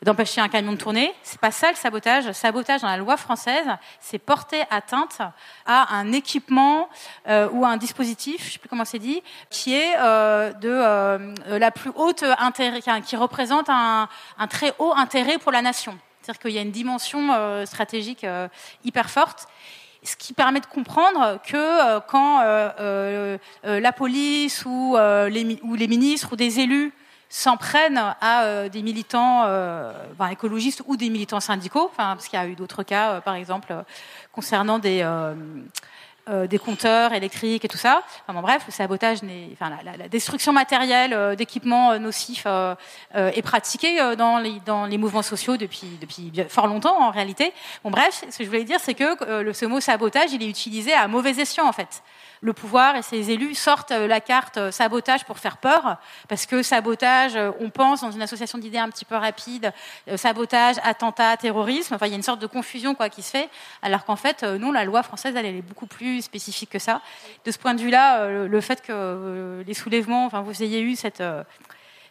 d'empêcher un camion de tourner. C'est pas ça le sabotage. Le sabotage dans la loi française, c'est porter atteinte à un équipement ou à un dispositif, je sais plus comment c'est dit, qui est de la plus haute intérêt, qui représente un, un très haut intérêt pour la nation. C'est-à-dire qu'il y a une dimension stratégique hyper forte. Ce qui permet de comprendre que quand la police ou, les, ou les ministres ou des élus s'en prennent à des militants écologistes ou des militants syndicaux, parce qu'il y a eu d'autres cas, par exemple, concernant des, euh, des compteurs électriques et tout ça. Enfin, bref, le sabotage, enfin, la, destruction matérielle euh, d'équipements euh, nocifs est pratiquée dans les, mouvements sociaux depuis, depuis fort longtemps en réalité. Bon, bref, ce que je voulais dire, c'est que le, ce mot sabotage, il est utilisé à mauvais escient en fait le pouvoir et ses élus sortent euh, la carte euh, sabotage pour faire peur, parce que sabotage, euh, on pense dans une association d'idées un petit peu rapide, sabotage, attentat, terrorisme, enfin il y a une sorte de confusion quoi qui se fait, alors qu'en fait non, la loi française elle, est beaucoup plus spécifique que ça. De ce point de vue-là, le fait que les soulèvements, enfin vous ayez eu cette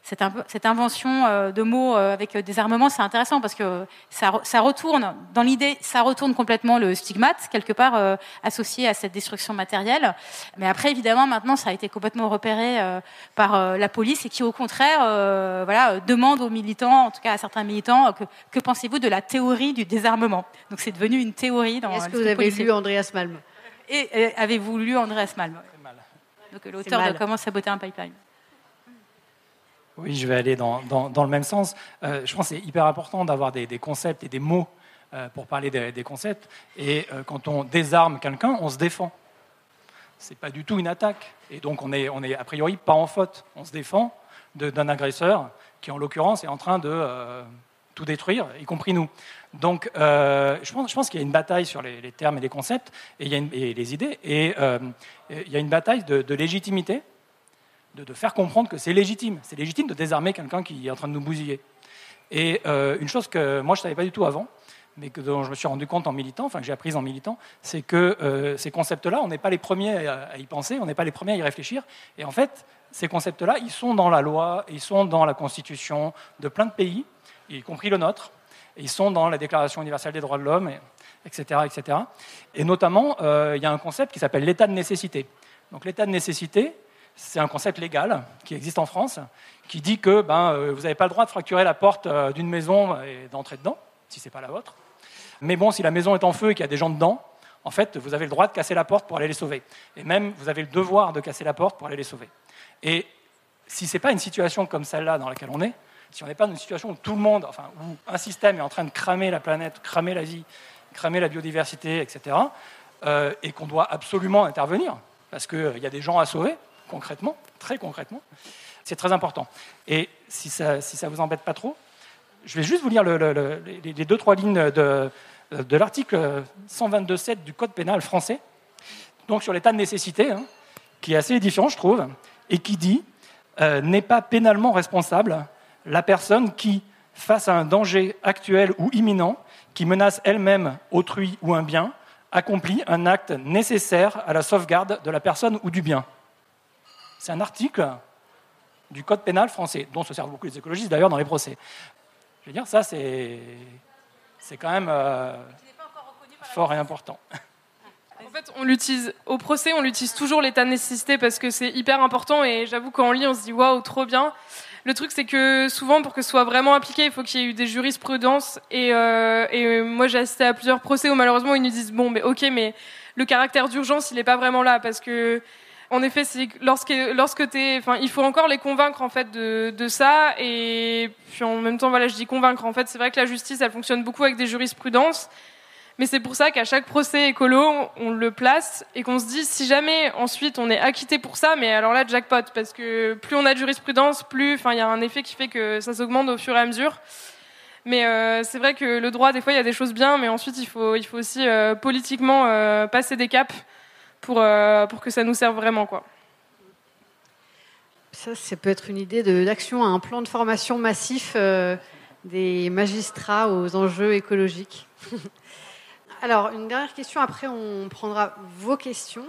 cette, cette invention euh, de mots euh, avec des armements, c'est intéressant parce que ça, ça retourne, dans l'idée, ça retourne complètement le stigmate, quelque part euh, associé à cette destruction matérielle. Mais après, évidemment, maintenant, ça a été complètement repéré par la police et qui, au contraire, voilà, demande aux militants, en tout cas à certains militants, que, que pensez-vous de la théorie du désarmement? Donc c'est devenu une théorie dans. Est-ce que vous avez lu Andreas Malm? Et, avez-vous lu Andreas Malm? Donc l'auteur de Comment saboter un pipeline. Oui, je vais aller dans, dans, le même sens. Euh, je pense que c'est hyper important d'avoir des, concepts et des mots euh, pour parler des, concepts. Et euh, quand on désarme quelqu'un, on se défend. Ce n'est pas du tout une attaque. Et donc on est, on est a priori pas en faute. On se défend d'un agresseur qui, en l'occurrence, est en train de tout détruire, y compris nous. Donc je pense, je pense qu'il y a une bataille sur les, termes et les concepts et, il y a et les idées. Et il y a une bataille de légitimité de, faire comprendre que c'est légitime. C'est légitime de désarmer quelqu'un qui est en train de nous bousiller. Et euh, une chose que moi je ne savais pas du tout avant, mais que, dont je me suis rendu compte en militant, enfin que j'ai appris en militant, c'est que euh, ces concepts-là, on n'est pas les premiers à, y penser, on n'est pas les premiers à y réfléchir. Et en fait, ces concepts-là, ils sont dans la loi, ils sont dans la constitution de plein de pays, y compris le nôtre, ils sont dans la Déclaration universelle des droits de l'homme, etc., etc. Et notamment, euh, il y a un concept qui s'appelle l'état de nécessité. Donc l'état de nécessité, c'est un concept légal qui existe en France, qui dit que ben, euh, vous n'avez pas le droit de fracturer la porte euh, d'une maison et d'entrer dedans, si ce n'est pas la vôtre. Mais bon, si la maison est en feu et qu'il y a des gens dedans, en fait, vous avez le droit de casser la porte pour aller les sauver. Et même, vous avez le devoir de casser la porte pour aller les sauver. Et si ce n'est pas une situation comme celle-là dans laquelle on est, si on n'est pas dans une situation où tout le monde, enfin, où un système est en train de cramer la planète, cramer la vie, cramer la biodiversité, etc., euh, et qu'on doit absolument intervenir, parce qu'il y a des gens à sauver, concrètement, très concrètement. C'est très important. Et si ça ne vous embête pas trop, je vais juste vous lire les, deux, trois lignes de, l'article 122.7 du Code pénal français, donc sur l'état de nécessité, hein, qui est assez différent, je trouve, et qui dit euh, n'est pas pénalement responsable la personne qui, face à un danger actuel ou imminent, qui menace elle-même autrui ou un bien, accomplit un acte nécessaire à la sauvegarde de la personne ou du bien. C'est un article du Code pénal français, dont se servent beaucoup les écologistes d'ailleurs dans les procès. Je veux dire, ça, c'est, c'est quand même euh, fort et important. En fait, on l'utilise au procès, on l'utilise toujours l'état de nécessité parce que c'est hyper important et j'avoue quand lit, on se dit waouh, trop bien. Le truc, c'est que souvent, pour que ce soit vraiment appliqué, il faut qu'il y ait eu des jurisprudences. Et, euh, et moi, j'ai assisté à plusieurs procès où malheureusement, ils nous disent bon, mais ok, mais le caractère d'urgence, il n'est pas vraiment là parce que en effet, c'est lorsque, lorsque t'es, enfin, il faut encore les convaincre en fait de, de, ça. Et puis en même temps, voilà, je dis convaincre. En fait, c'est vrai que la justice, elle fonctionne beaucoup avec des jurisprudences. Mais c'est pour ça qu'à chaque procès écolo, on le place et qu'on se dit si jamais ensuite on est acquitté pour ça, mais alors là jackpot parce que plus on a de jurisprudence, plus, enfin, il y a un effet qui fait que ça s'augmente au fur et à mesure. Mais euh, c'est vrai que le droit, des fois, il y a des choses bien, mais ensuite il faut, il faut aussi euh, politiquement euh, passer des caps pour, euh, pour que ça nous serve vraiment. Quoi. Ça, ça peut être une idée d'action, un plan de formation massif euh, des magistrats aux enjeux écologiques. <laughs> Alors, une dernière question, après on prendra vos questions.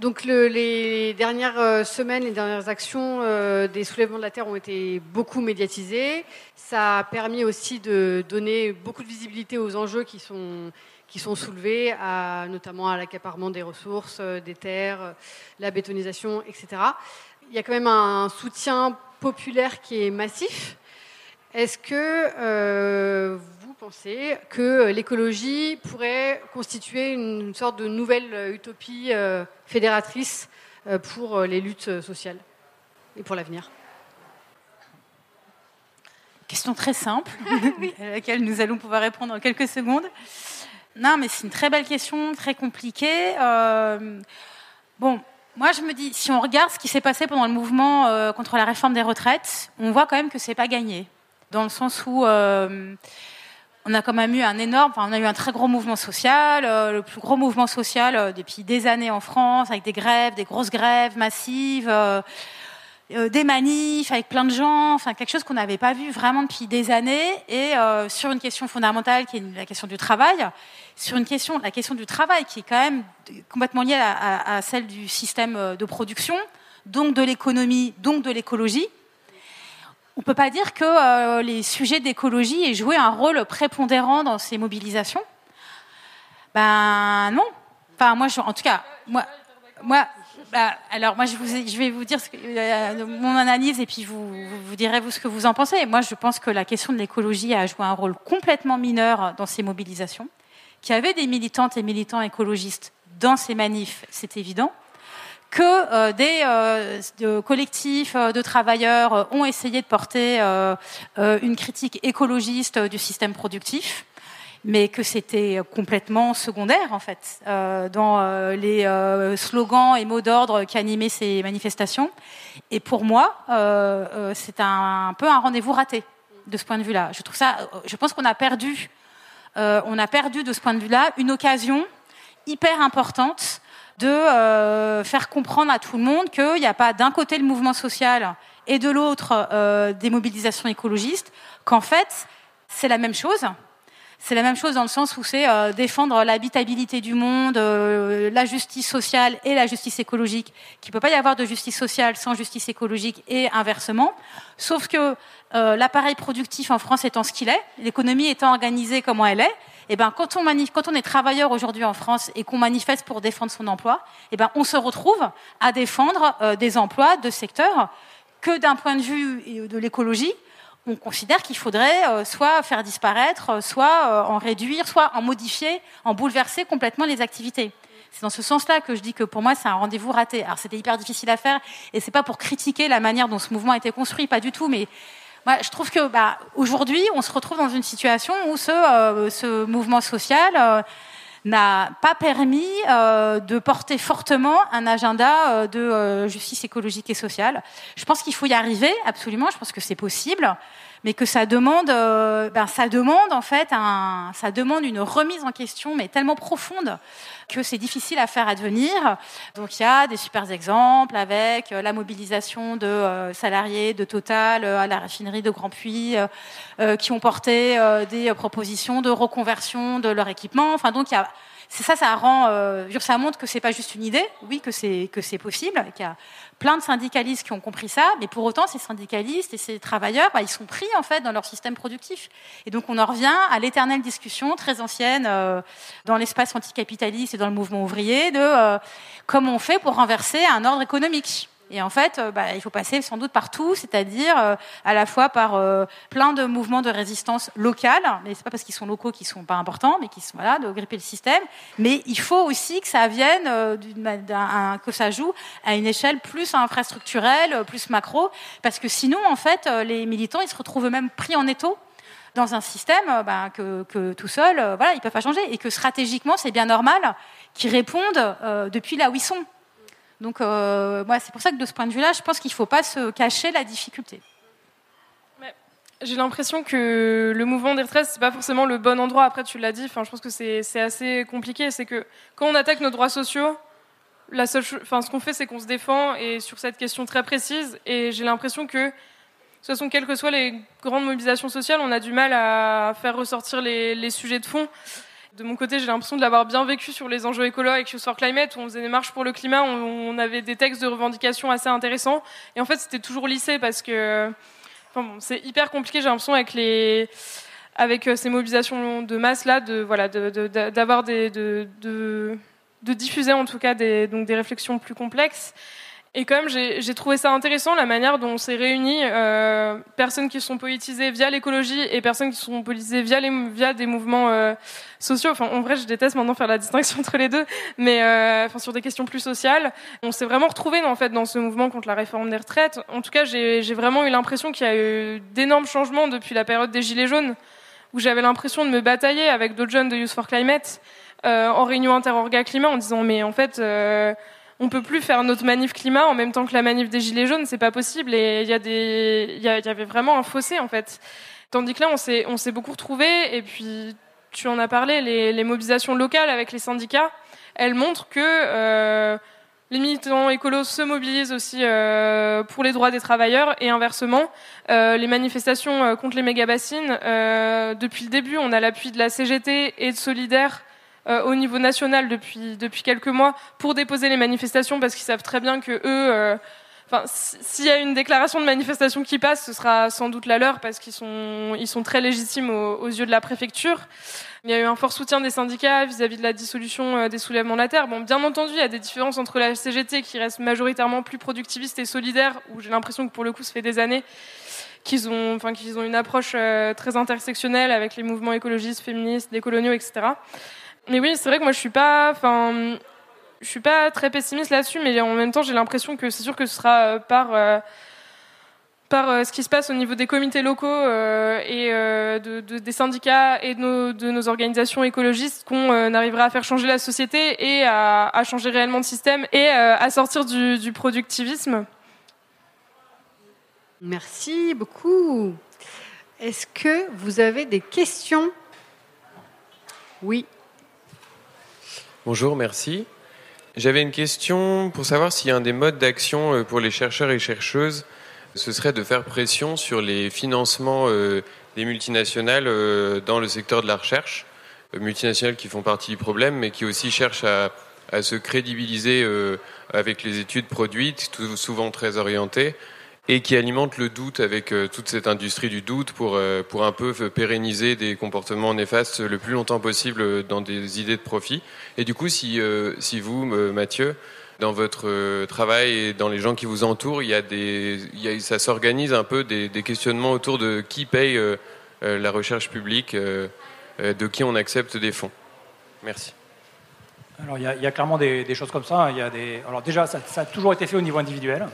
Donc les dernières euh, semaines, les dernières actions des soulèvements de la Terre ont été beaucoup médiatisées. Ça a permis aussi de donner beaucoup de visibilité aux enjeux qui sont qui sont soulevés, à, notamment à l'accaparement des ressources, euh, des terres, euh, la bétonisation, etc. Il y a quand même un soutien populaire qui est massif. Est-ce que euh, vous pensez que l'écologie pourrait constituer une sorte de nouvelle utopie fédératrice pour les luttes sociales et pour l'avenir? Question très simple, <laughs> à laquelle nous allons pouvoir répondre en quelques secondes. Non, mais c'est une très belle question, très compliquée. Euh, bon, moi je me dis, si on regarde ce qui s'est passé pendant le mouvement euh, contre la réforme des retraites, on voit quand même que c'est pas gagné, dans le sens où euh, on a quand même eu un énorme, enfin, on a eu un très gros mouvement social, le plus gros mouvement social depuis des années en France, avec des grèves, des grosses grèves massives. Euh, des manifs avec plein de gens, enfin quelque chose qu'on n'avait pas vu vraiment depuis des années, et euh, sur une question fondamentale qui est la question du travail, sur une question, la question du travail qui est quand même complètement liée à, celle du système euh, de production, donc de l'économie, donc de l'écologie. On ne peut pas dire que les sujets d'écologie aient joué un rôle prépondérant dans ces mobilisations. Ben non. Enfin moi, en tout cas, moi, moi, bah, alors moi je, vais vous dire euh, mon analyse et puis vous, vous, direz vous ce que vous en pensez. Moi je pense que la question de l'écologie a joué un rôle complètement mineur dans ces mobilisations. Qu'il y avait des militantes et militants écologistes dans ces manifs, c'est évident. Que euh, des euh, collectifs de travailleurs ont essayé de porter une critique écologiste du système productif mais que c'était complètement secondaire en fait euh, dans euh, les euh, slogans et mots d'ordre qui animaient ces manifestations. Et pour moi, c'est un, peu un rendez-vous raté de ce point de vue-là. Je trouve ça, je pense qu'on a perdu, on a perdu de ce point de vue-là une occasion hyper importante de faire comprendre à tout le monde qu'il n'y a pas d'un côté le mouvement social et de l'autre des mobilisations écologistes, qu'en fait c'est la même chose c'est la même chose dans le sens où c'est euh, défendre l'habitabilité du monde, euh, la justice sociale et la justice écologique. Qu'il ne peut pas y avoir de justice sociale sans justice écologique et inversement. Sauf que euh, l'appareil productif en France étant ce qu'il est, l'économie étant organisée comme elle est, et eh ben, quand, on quand on est travailleur aujourd'hui en France et qu'on manifeste pour défendre son emploi, et eh ben, on se retrouve à défendre des emplois de secteurs que d'un point de vue de l'écologie, on considère qu'il faudrait euh, soit faire disparaître, euh, soit euh, en réduire, soit en modifier, en bouleverser complètement les activités. C'est dans ce sens-là que je dis que pour moi c'est un rendez-vous raté. Alors c'était hyper difficile à faire et c'est pas pour critiquer la manière dont ce mouvement a été construit, pas du tout, mais moi je trouve que bah, aujourd'hui on se retrouve dans une situation où ce, ce mouvement social n'a pas permis de porter fortement un agenda de justice écologique et sociale. Je pense qu'il faut y arriver, absolument. Je pense que c'est possible mais que ça demande, euh, ben, ça demande en fait, ça demande une remise en question, mais tellement profonde que c'est difficile à faire advenir. Donc il y a des super exemples avec euh, la mobilisation de euh, salariés de Total à la raffinerie de Grand Puy, qui ont porté des propositions de reconversion de leur équipement. Enfin donc il y a ça, ça rend, euh, ça montre que c'est pas juste une idée, oui, que c'est que c'est possible, qu'il y a plein de syndicalistes qui ont compris ça, mais pour autant, ces syndicalistes et ces travailleurs, bah, ils sont pris en fait dans leur système productif. Et donc, on en revient à l'éternelle discussion très ancienne euh, dans l'espace anticapitaliste et dans le mouvement ouvrier de euh, comment on fait pour renverser un ordre économique. Et en fait, euh, bah, il faut passer sans doute partout, c'est-à-dire euh, à la fois par euh, plein de mouvements de résistance locales, mais c'est pas parce qu'ils sont locaux qu'ils sont pas importants, mais qui sont là de gripper le système. Mais il faut aussi que ça vienne, que ça joue à une échelle plus infrastructurelle, plus macro, parce que sinon, en fait, les militants, ils se retrouvent eux-mêmes pris en étau dans un système bah, que, que, tout seul, voilà, ils peuvent pas changer, et que stratégiquement, c'est bien normal qu'ils répondent depuis là où ils sont. Donc, euh, c'est pour ça que de ce point de vue-là, je pense qu'il ne faut pas se cacher la difficulté. J'ai l'impression que le mouvement des retraites, c'est pas forcément le bon endroit. Après, tu l'as dit. Enfin, je pense que c'est assez compliqué. C'est que quand on attaque nos droits sociaux, la seule, enfin, ce qu'on fait, c'est qu'on se défend et sur cette question très précise. Et j'ai l'impression que, de toute façon, quelles que soient les grandes mobilisations sociales, on a du mal à faire ressortir les, les sujets de fond de mon côté, j'ai l'impression de l'avoir bien vécu sur les enjeux écolo avec Youth for Climate, où on faisait des marches pour le climat, on, avait des textes de revendication assez intéressants. Et en fait, c'était toujours lissé parce que c'est hyper compliqué, j'ai l'impression, avec les avec euh, ces mobilisations de masse là, de voilà, d'avoir des de, de, diffuser en tout cas donc des réflexions plus complexes. Et même, j'ai trouvé ça intéressant la manière dont on s'est réunis, euh, personnes qui sont politisées via l'écologie et personnes qui sont politisées via des mouvements euh, sociaux. Enfin, en vrai, je déteste maintenant faire la distinction <laughs> entre les deux, mais euh, enfin, sur des questions plus sociales, on s'est vraiment retrouvés en fait dans ce mouvement contre la réforme des retraites. En tout cas, j'ai vraiment eu l'impression qu'il y a eu d'énormes changements depuis la période des Gilets jaunes, où j'avais l'impression de me batailler avec d'autres jeunes de Youth for Climate euh, en réunion interorga climat en disant mais en fait euh, on peut plus faire notre manif climat en même temps que la manif des gilets jaunes, c'est pas possible. Et il y a des, il y, avait vraiment un fossé en fait. Tandis que là, on s'est, on s'est beaucoup retrouvés. Et puis, tu en as parlé, les, mobilisations locales avec les syndicats, elles montrent que euh, les militants écolos se mobilisent aussi euh, pour les droits des travailleurs et inversement, euh, les manifestations contre les méga-bassines, depuis le début, on a l'appui de la CGT et de Solidaire euh, au niveau national depuis, depuis quelques mois pour déposer les manifestations parce qu'ils savent très bien que eux. Euh, enfin, s'il y a une déclaration de manifestation qui passe, ce sera sans doute la leur parce qu'ils sont, ils sont très légitimes aux, yeux de la préfecture. Il y a eu un fort soutien des syndicats vis-à-vis de la dissolution euh, des soulèvements de la terre. Bon, bien entendu, il y a des différences entre la CGT qui reste majoritairement plus productiviste et solidaire, où j'ai l'impression que pour le coup, ça fait des années qu'ils ont, enfin, qu'ils ont une approche très intersectionnelle avec les mouvements écologistes, féministes, décoloniaux, etc. Mais oui, c'est vrai que moi je suis pas, enfin, je suis pas très pessimiste là-dessus, mais en même temps j'ai l'impression que c'est sûr que ce sera euh, par euh, par euh, ce qui se passe au niveau des comités locaux et de, des syndicats et de nos, organisations écologistes qu'on arrivera à faire changer la société et à, changer réellement de système et à sortir du, du productivisme. Merci beaucoup. Est-ce que vous avez des questions? Oui. Bonjour, merci. J'avais une question pour savoir si un des modes d'action euh, pour les chercheurs et chercheuses, ce serait de faire pression sur les financements euh, des multinationales euh, dans le secteur de la recherche, multinationales qui font partie du problème, mais qui aussi cherchent à, se crédibiliser avec les études produites, souvent très orientées, et qui alimente le doute avec euh, toute cette industrie du doute pour, euh, pour un peu pérenniser des comportements néfastes le plus longtemps possible dans des idées de profit. Et du coup, si, euh, si vous, Mathieu, dans votre travail et dans les gens qui vous entourent, il y a des, il y a, ça s'organise un peu des, questionnements autour de qui paye la recherche publique, de qui on accepte des fonds. Merci. Alors il y a, clairement des, choses comme ça. Il y a des, alors déjà, ça a toujours été fait au niveau individuel.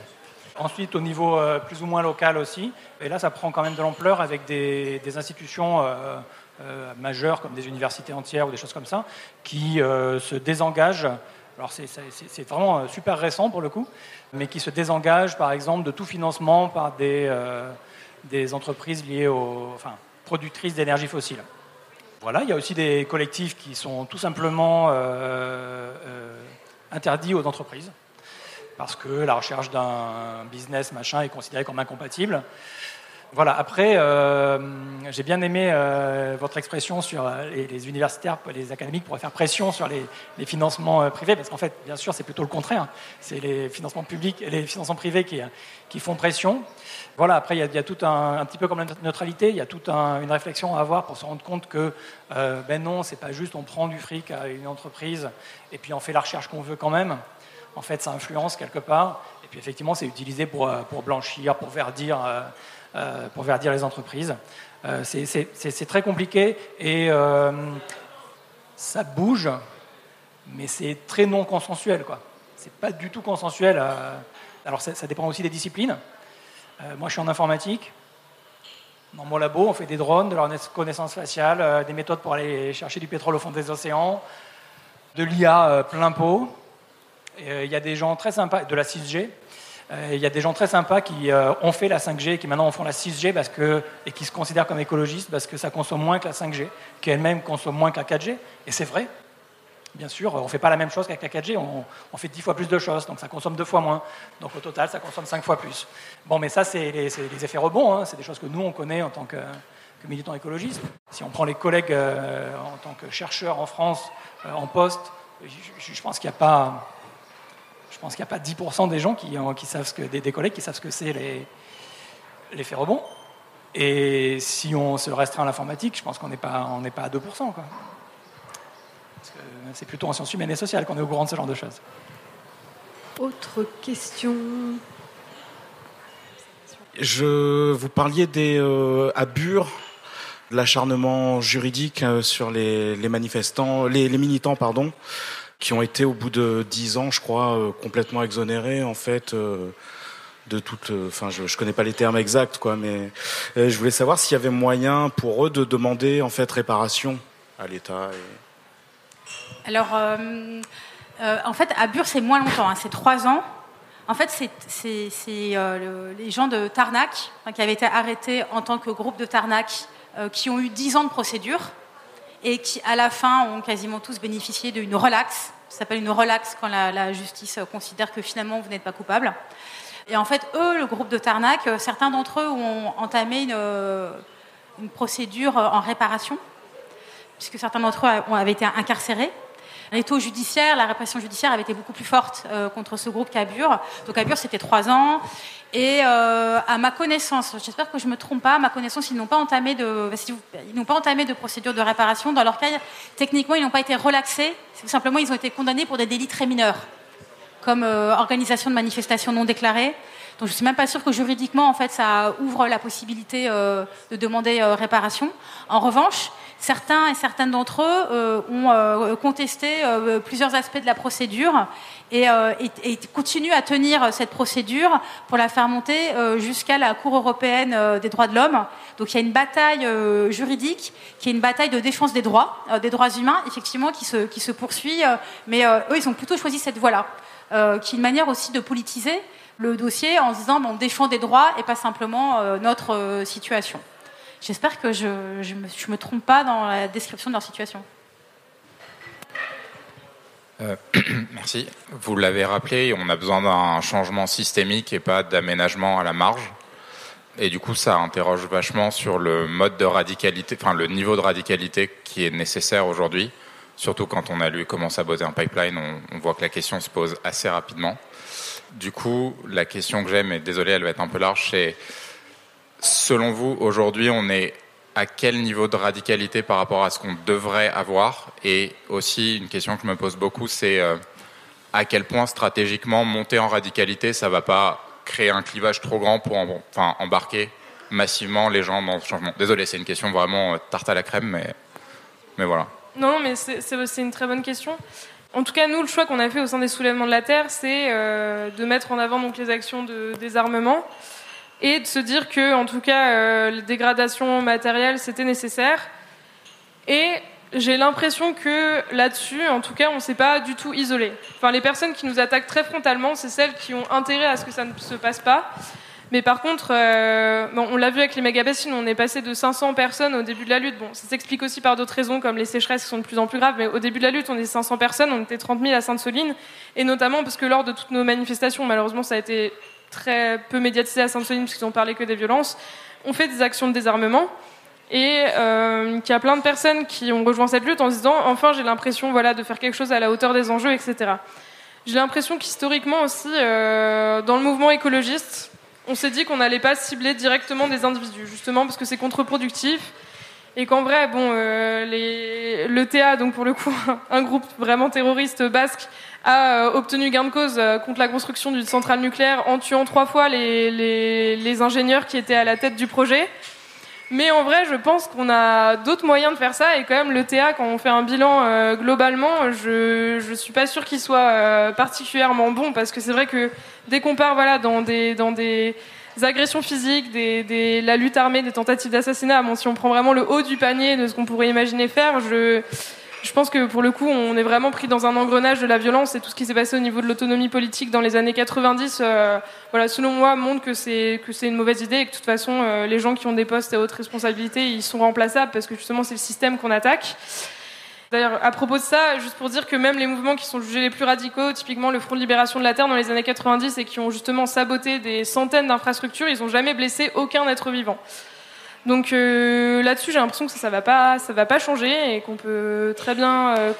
Ensuite, au niveau euh, plus ou moins local aussi. Et là, ça prend quand même de l'ampleur avec des, institutions euh, euh, majeures comme des universités entières ou des choses comme ça qui se désengagent. Alors, c'est vraiment super récent pour le coup, mais qui se désengagent, par exemple, de tout financement par des, des entreprises liées aux. Enfin, productrices d'énergie fossile. Voilà, il y a aussi des collectifs qui sont tout simplement interdits aux entreprises parce que la recherche d'un business machin est considérée comme incompatible. Voilà. Après, euh, j'ai bien aimé euh, votre expression sur euh, les, universitaires, les académiques pourraient faire pression sur les, financements privés, parce qu'en fait, bien sûr, c'est plutôt le contraire. C'est les financements publics les financements privés qui, font pression. Voilà. Après, il y, a, tout un, un, petit peu comme la neutralité, il y a toute une réflexion à avoir pour se rendre compte que, ben non, c'est pas juste on prend du fric à une entreprise et puis on fait la recherche qu'on veut quand même en fait, ça influence quelque part. Et puis, effectivement, c'est utilisé pour, euh, pour, blanchir, pour verdir, euh, euh, pour les entreprises. c'est très compliqué et ça bouge, mais c'est très non consensuel. C'est pas du tout consensuel. alors, ça, dépend aussi des disciplines. moi, je suis en informatique. Dans mon labo, on fait des drones, de la reconnaissance faciale, des méthodes pour aller chercher du pétrole au fond des océans, de l'IA plein pot. Euh, il y a des gens très sympas, de la 6G, euh, il y a des gens très sympas qui euh, ont fait la 5G et qui maintenant font la 6G parce que, et qui se considèrent comme écologistes parce que ça consomme moins que la 5G, qui elle-même consomme moins que la 4G. Et c'est vrai. Bien sûr, on ne fait pas la même chose qu'avec la 4G, on, fait 10 fois plus de choses, donc ça consomme deux fois moins. Donc au total, ça consomme 5 fois plus. Bon, mais ça, c'est les, effets rebonds, hein. c'est des choses que nous, on connaît en tant que, militants écologistes. Si on prend les collègues en tant que chercheurs en France, en poste, je, je pense qu'il n'y a pas pense qu'il n'y a pas 10% des gens qui, qui savent ce que, des, collègues qui savent ce que c'est les, l'effet rebond. Et si on se restreint à l'informatique, je pense qu'on n'est pas, on pas à 2%. Quoi. c'est plutôt en sciences humaines et sociales qu'on est au courant de ce genre de choses. Autre question Je vous parliez des euh, de l'acharnement juridique euh, sur les, les manifestants, les, les, militants, pardon, qui ont été au bout de dix ans, je crois, euh, complètement exonérés en fait. Euh, de toute, enfin, je, je connais pas les termes exacts, quoi, mais je voulais savoir s'il y avait moyen pour eux de demander en fait réparation à l'État. Alors, euh, euh, en fait, à Bure, c'est moins longtemps, hein, c'est trois ans. En fait, c'est euh, le, les gens de Tarnac qui avaient été arrêtés en tant que groupe de Tarnac, euh, qui ont eu dix ans de procédure et qui, à la fin, ont quasiment tous bénéficié d'une relaxe. Ça s'appelle une relaxe quand la, justice considère que finalement vous n'êtes pas coupable. Et en fait, eux, le groupe de Tarnac, certains d'entre eux ont entamé une, une procédure en réparation, puisque certains d'entre eux avaient été incarcérés les taux judiciaires, la répression judiciaire avait été beaucoup plus forte euh, contre ce groupe qu'à Bure. Donc à Bure, c'était trois ans. Et euh, à ma connaissance, j'espère que je ne me trompe pas, à ma connaissance, ils n'ont pas entamé de, ils n'ont pas entamé de procédure de réparation. Dans leur cas, techniquement, ils n'ont pas été relaxés. Simplement, ils ont été condamnés pour des délits très mineurs, comme euh, organisation de manifestations non déclarées. Donc je suis même pas sûre que juridiquement, en fait, ça ouvre la possibilité de demander réparation. En revanche, certains et certaines d'entre eux euh, ont euh, contesté euh, plusieurs aspects de la procédure et, continuent à tenir cette procédure pour la faire monter jusqu'à la Cour européenne des droits de l'homme. Donc il y a une bataille juridique qui est une bataille de défense des droits, des droits humains, effectivement, qui se, se poursuit. mais eux, ils ont plutôt choisi cette voie-là, qui est une manière aussi de politiser le dossier en disant bon, on défend des droits et pas simplement notre situation. J'espère que je ne me, je me, trompe pas dans la description de leur situation. Euh, <clears throat> merci. Vous l'avez rappelé, on a besoin d'un changement systémique et pas d'aménagement à la marge. Et du coup, ça interroge vachement sur le mode de radicalité, enfin le niveau de radicalité qui est nécessaire aujourd'hui. Surtout quand on a lu comment saboter un pipeline, on, on voit que la question se pose assez rapidement. Du coup, la question que j'ai, mais désolé, elle va être un peu large, c'est Selon vous, aujourd'hui, on est à quel niveau de radicalité par rapport à ce qu'on devrait avoir? Et aussi, une question que je me pose beaucoup, c'est euh, à quel point stratégiquement monter en radicalité, ça ne va pas créer un clivage trop grand pour embarquer massivement les gens dans ce changement Désolé, c'est une question vraiment euh, tarte à la crème, mais, mais voilà. Non, mais c'est une très bonne question. En tout cas, nous, le choix qu'on a fait au sein des soulèvements de la Terre, c'est euh, de mettre en avant donc, les actions de désarmement et de se dire que, en tout cas, euh, les dégradations matérielles, c'était nécessaire. Et j'ai l'impression que là-dessus, en tout cas, on ne s'est pas du tout isolé. Enfin, les personnes qui nous attaquent très frontalement, c'est celles qui ont intérêt à ce que ça ne se passe pas. Mais par contre, euh, on l'a vu avec les méga-bassines, on est passé de 500 personnes au début de la lutte. Bon, ça s'explique aussi par d'autres raisons, comme les sécheresses qui sont de plus en plus graves, mais au début de la lutte, on est 500 personnes, on était 30 000 à Sainte-Soline, et notamment parce que lors de toutes nos manifestations, malheureusement, ça a été très peu médiatisé à Sainte-Soline parce qu'ils n'ont parlé que des violences, on fait des actions de désarmement. Et euh, qu'il y a plein de personnes qui ont rejoint cette lutte en se disant enfin j'ai l'impression voilà, de faire quelque chose à la hauteur des enjeux, etc. J'ai l'impression qu'historiquement aussi, euh, dans le mouvement écologiste, on s'est dit qu'on n'allait pas cibler directement des individus, justement parce que c'est contre-productif. Et qu'en vrai, bon, euh, les, l'ETA, donc pour le coup, <laughs> un groupe vraiment terroriste basque, a euh, obtenu gain de cause euh, contre la construction d'une centrale nucléaire en tuant trois fois les, les, ingénieurs qui étaient à la tête du projet. Mais en vrai, je pense qu'on a d'autres moyens de faire ça. Et quand même, l'ETA, quand on fait un bilan euh, globalement, je ne suis pas sûre qu'il soit particulièrement bon. Parce que c'est vrai que dès qu'on part voilà, dans, des, dans des agressions physiques, des, des, la lutte armée, des tentatives d'assassinat, bon, si on prend vraiment le haut du panier de ce qu'on pourrait imaginer faire, je je pense que pour le coup, on est vraiment pris dans un engrenage de la violence et tout ce qui s'est passé au niveau de l'autonomie politique dans les années 90, euh, voilà, selon moi, montre que c'est que c'est une mauvaise idée et que de toute façon, euh, les gens qui ont des postes à haute responsabilité, ils sont remplaçables parce que justement, c'est le système qu'on attaque. D'ailleurs, à propos de ça, juste pour dire que même les mouvements qui sont jugés les plus radicaux, typiquement le Front de Libération de la Terre dans les années 90 et qui ont justement saboté des centaines d'infrastructures, ils n'ont jamais blessé aucun être vivant. Donc euh, là-dessus, j'ai l'impression que ça, ça va pas, va pas changer et qu'on peut très bien, euh,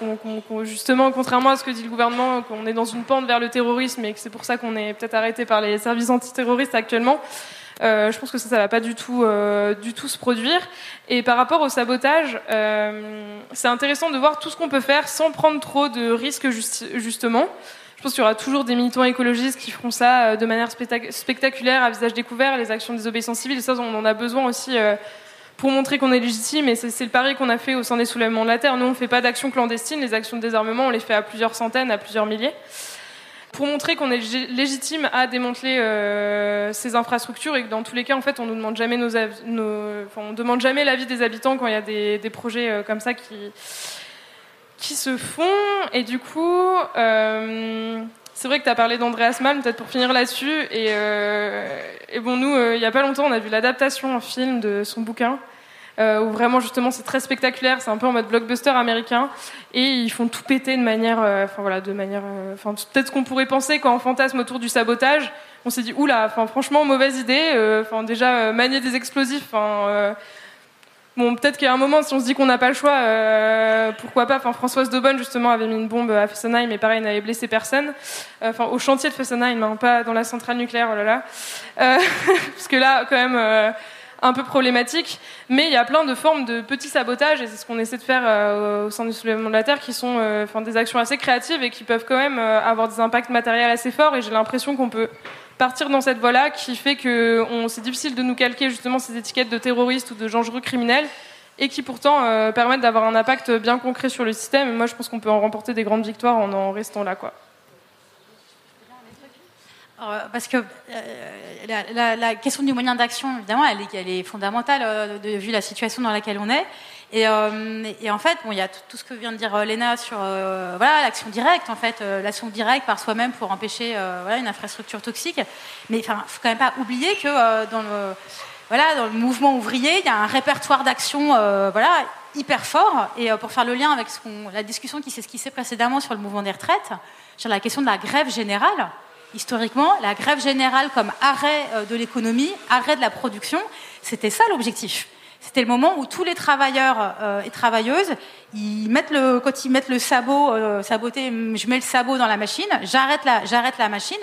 justement, contrairement à ce que dit le gouvernement, qu'on est dans une pente vers le terrorisme et que c'est pour ça qu'on est peut-être arrêté par les services antiterroristes actuellement. Euh, je pense que ça, ça va pas du tout, euh, du tout se produire. Et par rapport au sabotage, euh, c'est intéressant de voir tout ce qu'on peut faire sans prendre trop de risques, just, justement. Je pense qu'il y aura toujours des militants écologistes qui feront ça de manière spectaculaire, à visage découvert, les actions de désobéissance civile. Ça, on en a besoin aussi pour montrer qu'on est légitime. Et c'est le pari qu'on a fait au sein des soulèvements de la Terre. Nous, on ne fait pas d'actions clandestines. Les actions de désarmement, on les fait à plusieurs centaines, à plusieurs milliers pour montrer qu'on est légitime à démanteler euh, ces infrastructures et que dans tous les cas, en fait, on ne demande jamais nos, on demande jamais l'avis des habitants quand il y a des, projets euh, comme ça qui qui se font. Et du coup, euh, c'est vrai que tu as parlé d'Andreas Malm, peut-être pour finir là-dessus. Et, et, bon, nous, il n'y a pas longtemps, on a vu l'adaptation en film de son bouquin. Euh, où vraiment justement c'est très spectaculaire, c'est un peu en mode blockbuster américain, et ils font tout péter de manière, euh, enfin voilà, de manière, euh, enfin peut-être ce qu'on pourrait penser quand on fantasme autour du sabotage, on s'est dit oula, enfin franchement mauvaise idée, enfin déjà manier des explosifs, enfin Bon, peut-être qu'à un moment, si on se dit qu'on n'a pas le choix, pourquoi pas. Enfin, Françoise Daubonne, justement, avait mis une bombe à Fessenheim, mais pareil, n'avait blessé personne. Enfin, au chantier de Fessenheim, hein, pas dans la centrale nucléaire, oh là là. <laughs> parce que là, quand même, un peu problématique, mais il y a plein de formes de petits sabotages, et c'est ce qu'on essaie de faire euh, au sein du soulèvement de la Terre, qui sont euh, des actions assez créatives et qui peuvent quand même euh, avoir des impacts matériels assez forts, et j'ai l'impression qu'on peut partir dans cette voie-là, qui fait que c'est difficile de nous calquer justement ces étiquettes de terroristes ou de dangereux criminels, et qui pourtant permettent d'avoir un impact bien concret sur le système, et moi je pense qu'on peut en remporter des grandes victoires en en restant là. quoi. Euh, parce que euh, la, question du moyen d'action, évidemment, elle est, fondamentale euh, vu la situation dans laquelle on est. Et, en fait, bon, il y a tout, ce que vient de dire Léna sur voilà l'action directe, en fait, l'action directe par soi-même pour empêcher voilà, une infrastructure toxique. Mais il faut quand même pas oublier que dans le voilà dans le mouvement ouvrier, il y a un répertoire d'actions voilà hyper fort. Et pour faire le lien avec la discussion qui s'est esquissée précédemment sur le mouvement des retraites, sur la question de la grève générale historiquement, la grève générale comme arrêt euh, de l'économie, arrêt de la production, c'était ça l'objectif. C'était le moment où tous les travailleurs euh, et travailleuses, ils mettent le, quand ils mettent le sabot, euh, je mets le sabot dans la machine, j'arrête la, j'arrête la machine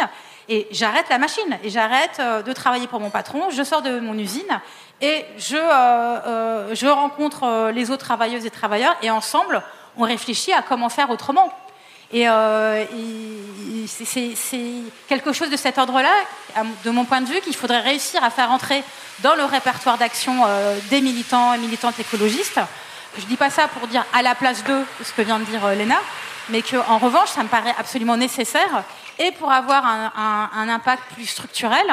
et j'arrête la machine et j'arrête de travailler pour mon patron, je sors de mon usine et je, je rencontre les autres travailleuses et travailleurs et ensemble, on réfléchit à comment faire autrement. Et, euh, c'est quelque chose de cet ordre-là, de mon point de vue, qu'il faudrait réussir à faire entrer dans le répertoire d'action euh, des militants et militantes écologistes. Je ne dis pas ça pour dire à la place d'eux ce que vient de dire euh, Léna, mais qu'en revanche, ça me paraît absolument nécessaire, et pour avoir un, impact plus structurel,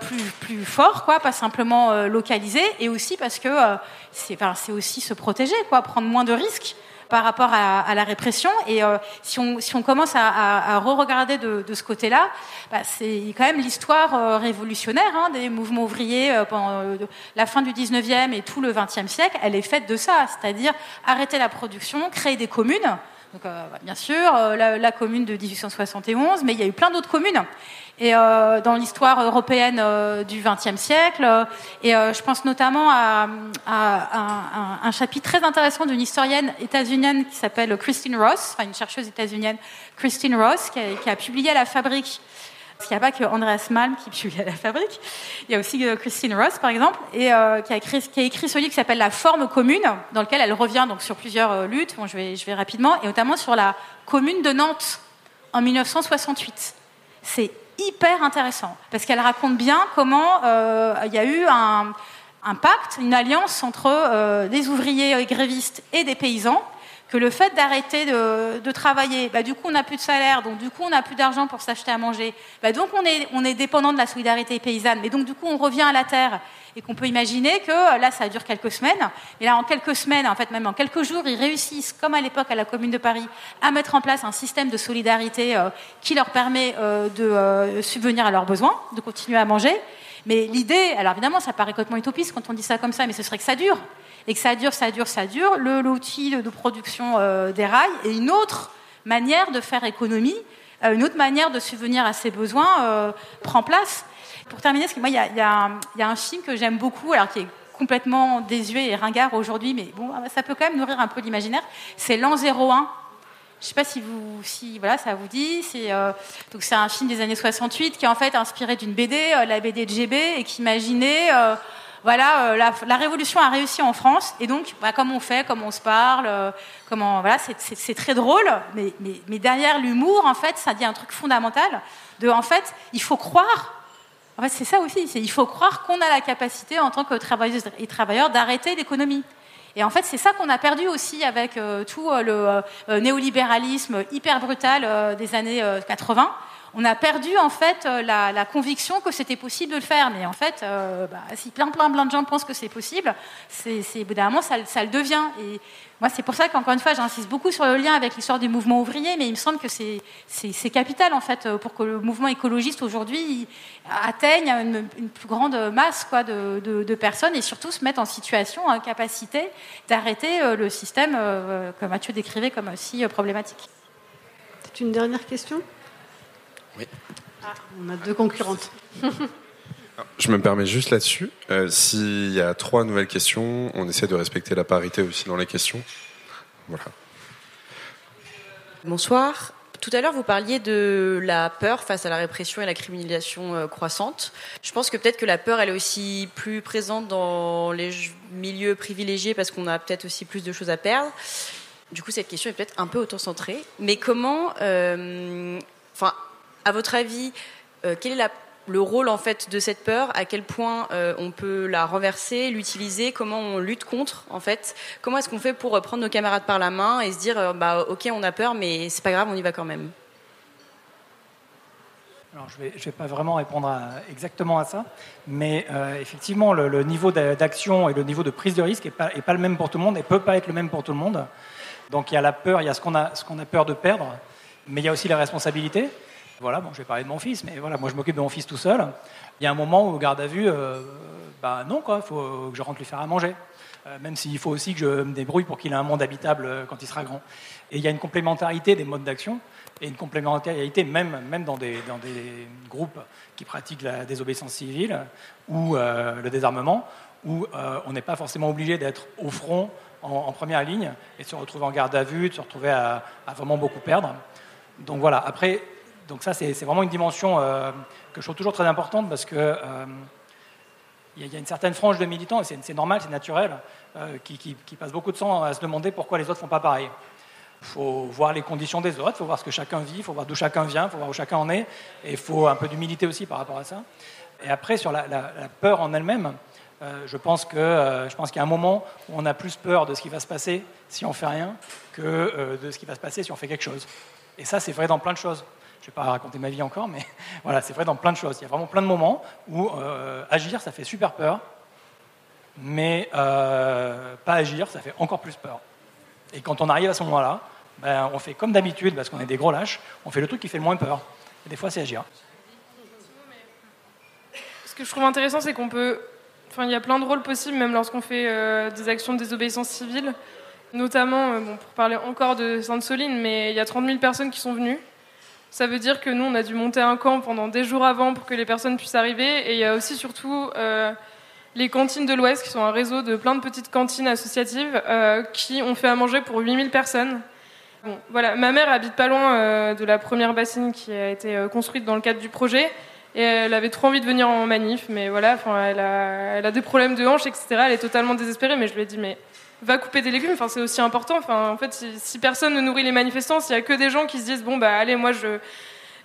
plus, plus fort, quoi, pas simplement localisé, et aussi parce que c'est aussi se protéger, quoi, prendre moins de risques par rapport à, la répression. Et euh, si, on, commence à, re-regarder de, ce côté-là, bah, c'est quand même l'histoire euh, révolutionnaire hein, des mouvements ouvriers euh, pendant la fin du 19e et tout le 20e siècle. Elle est faite de ça, c'est-à-dire arrêter la production, créer des communes. Donc, bah, bien sûr, la, la, commune de 1871, mais il y a eu plein d'autres communes et euh, dans l'histoire européenne euh, du XXe siècle. Euh, et je pense notamment à, un, chapitre très intéressant d'une historienne états-unienne qui s'appelle Christine Ross, enfin une chercheuse états-unienne, Christine Ross, qui a, publié à la Fabrique parce qu'il n'y a pas que Andreas Malm qui publie à la fabrique. Il y a aussi Christine Ross, par exemple, et qui, a écrit, qui, a écrit, ce livre qui s'appelle La forme commune, dans lequel elle revient donc sur plusieurs luttes. Bon, je vais, rapidement, et notamment sur la commune de Nantes en 1968. C'est hyper intéressant parce qu'elle raconte bien comment euh, il y a eu un, pacte, une alliance entre euh, des ouvriers grévistes et des paysans le fait d'arrêter de, travailler, bah, du coup on n'a plus de salaire, donc du coup on n'a plus d'argent pour s'acheter à manger, bah, donc on est, on est dépendant de la solidarité paysanne, mais donc du coup on revient à la terre. Et qu'on peut imaginer que là ça dure quelques semaines, et là en quelques semaines, en fait même en quelques jours, ils réussissent, comme à l'époque à la Commune de Paris, à mettre en place un système de solidarité euh, qui leur permet euh, de euh, subvenir à leurs besoins, de continuer à manger. Mais l'idée, alors évidemment ça paraît complètement utopiste quand on dit ça comme ça, mais ce serait que ça dure et que ça dure, ça dure, ça dure, l'outil de, production euh, des rails et une autre manière de faire économie, euh, une autre manière de subvenir à ses besoins euh, prend place. Pour terminer, parce que moi, il y, a, un film que j'aime beaucoup, alors qui est complètement désuet et ringard aujourd'hui, mais bon, ça peut quand même nourrir un peu l'imaginaire. C'est l'an 01. Je ne sais pas si vous, si voilà, ça vous dit. C'est donc c'est un film des années 68 qui est en fait inspiré d'une BD, la BD de GB, et qui imaginait voilà, euh, la, révolution a réussi en France, et donc, bah, comment on fait, comment on se parle, euh, comment, voilà, c'est très drôle, mais, mais, derrière l'humour, en fait, ça dit un truc fondamental, de, en fait, il faut croire, en fait, c'est ça aussi, il faut croire qu'on a la capacité, en tant que travailleuses et travailleurs, d'arrêter l'économie. Et en fait, c'est ça qu'on a perdu aussi avec tout le néolibéralisme hyper brutal des années 80 on a perdu en fait euh, la, conviction que c'était possible de le faire. Mais en fait, euh, bah, si plein, plein, plein de gens pensent que c'est possible, c'est, évidemment ça, ça, le devient. Et moi, c'est pour ça qu'encore une fois, j'insiste beaucoup sur le lien avec l'histoire du mouvement ouvrier, mais il me semble que c'est, capital en fait pour que le mouvement écologiste aujourd'hui atteigne une, plus grande masse de, personnes et surtout se mette en situation, en capacité d'arrêter euh, le système que Mathieu décrivait comme aussi problématique. C'est une dernière question? Oui. Ah, on a deux concurrentes. <laughs> Je me permets juste là-dessus. Euh, s'il y a trois nouvelles questions, on essaie de respecter la parité aussi dans les questions. Voilà. Bonsoir. Tout à l'heure, vous parliez de la peur face à la répression et la criminalisation euh, croissante. Je pense que peut-être que la peur, elle est aussi plus présente dans les milieux privilégiés parce qu'on a peut-être aussi plus de choses à perdre. Du coup, cette question est peut-être un peu auto-centrée. Mais comment, euh, enfin, à votre avis, euh, quel est le rôle en fait de cette peur? À quel point euh, on peut la renverser, l'utiliser? Comment on lutte contre en fait? Comment est-ce qu'on fait pour prendre nos camarades par la main et se dire euh, bah ok on a peur mais c'est pas grave on y va quand même? Alors, je ne vais, pas vraiment répondre exactement à ça, mais effectivement, le, niveau d'action et le niveau de prise de risque n'est pas, pas, le même pour tout le monde et peut pas être le même pour tout le monde. Donc, il y a la peur, il y a ce qu'on a, a peur de perdre, mais il y a aussi les responsabilités. Voilà, bon, je vais parler de mon fils, mais voilà, moi je m'occupe de mon fils tout seul. Il y a un moment où, garde à vue, euh, bah non, quoi, faut que je rentre lui faire à manger. Euh, même s'il faut aussi que je me débrouille pour qu'il ait un monde habitable euh, quand il sera grand. Et il y a une complémentarité des modes d'action et une complémentarité même, même dans, des, dans des groupes qui pratiquent la désobéissance civile ou le désarmement, où on n'est pas forcément obligé d'être au front en, première ligne et de se retrouver en garde à vue, de se retrouver à vraiment beaucoup perdre. Donc voilà, après, donc ça, c'est vraiment une dimension euh, que je trouve toujours très importante parce que euh, il y, a une certaine frange de militants, et c'est normal, c'est naturel, euh, qui, passent beaucoup de temps à se demander pourquoi les autres font pas pareil. Il faut voir les conditions des autres, il faut voir ce que chacun vit, il faut voir d'où chacun vient, il faut voir où chacun en est, et il faut un peu d'humilité aussi par rapport à ça. Et après, sur la, peur en elle-même, je pense qu'il qu'il y a un moment où on a plus peur de ce qui va se passer si on fait rien que de ce qui va se passer si on fait quelque chose. Et ça, c'est vrai dans plein de choses. Je ne vais pas raconter ma vie encore, mais <laughs> voilà, c'est vrai dans plein de choses. Il y a vraiment plein de moments où euh, agir, ça fait super peur, mais euh, pas agir, ça fait encore plus peur. Et quand on arrive à ce moment-là, ben, on fait comme d'habitude, parce qu'on est des gros lâches, on fait le truc qui fait le moins peur. Et des fois, c'est agir. Ce que je trouve intéressant, c'est qu'on peut. Enfin, il y a plein de rôles possibles, même lorsqu'on fait euh, des actions de désobéissance civile. Notamment, pour parler encore de Sainte-Soline, mais il y a 30 000 personnes qui sont venues. Ça veut dire que nous, on a dû monter un camp pendant des jours avant pour que les personnes puissent arriver. Et il y a aussi surtout euh, les cantines de l'Ouest, qui sont un réseau de plein de petites cantines associatives euh, qui ont fait à manger pour 8000 personnes. Bon, voilà. Ma mère habite pas loin euh, de la première bassine qui a été construite dans le cadre du projet. Et elle avait trop envie de venir en manif, mais voilà, elle a, elle a des problèmes de hanches, etc. Elle est totalement désespérée, mais je lui ai dit, mais va couper des légumes. Enfin, c'est aussi important. Enfin, en fait, si, personne ne nourrit les manifestants, s'il y a que des gens qui se disent bon bah allez, moi je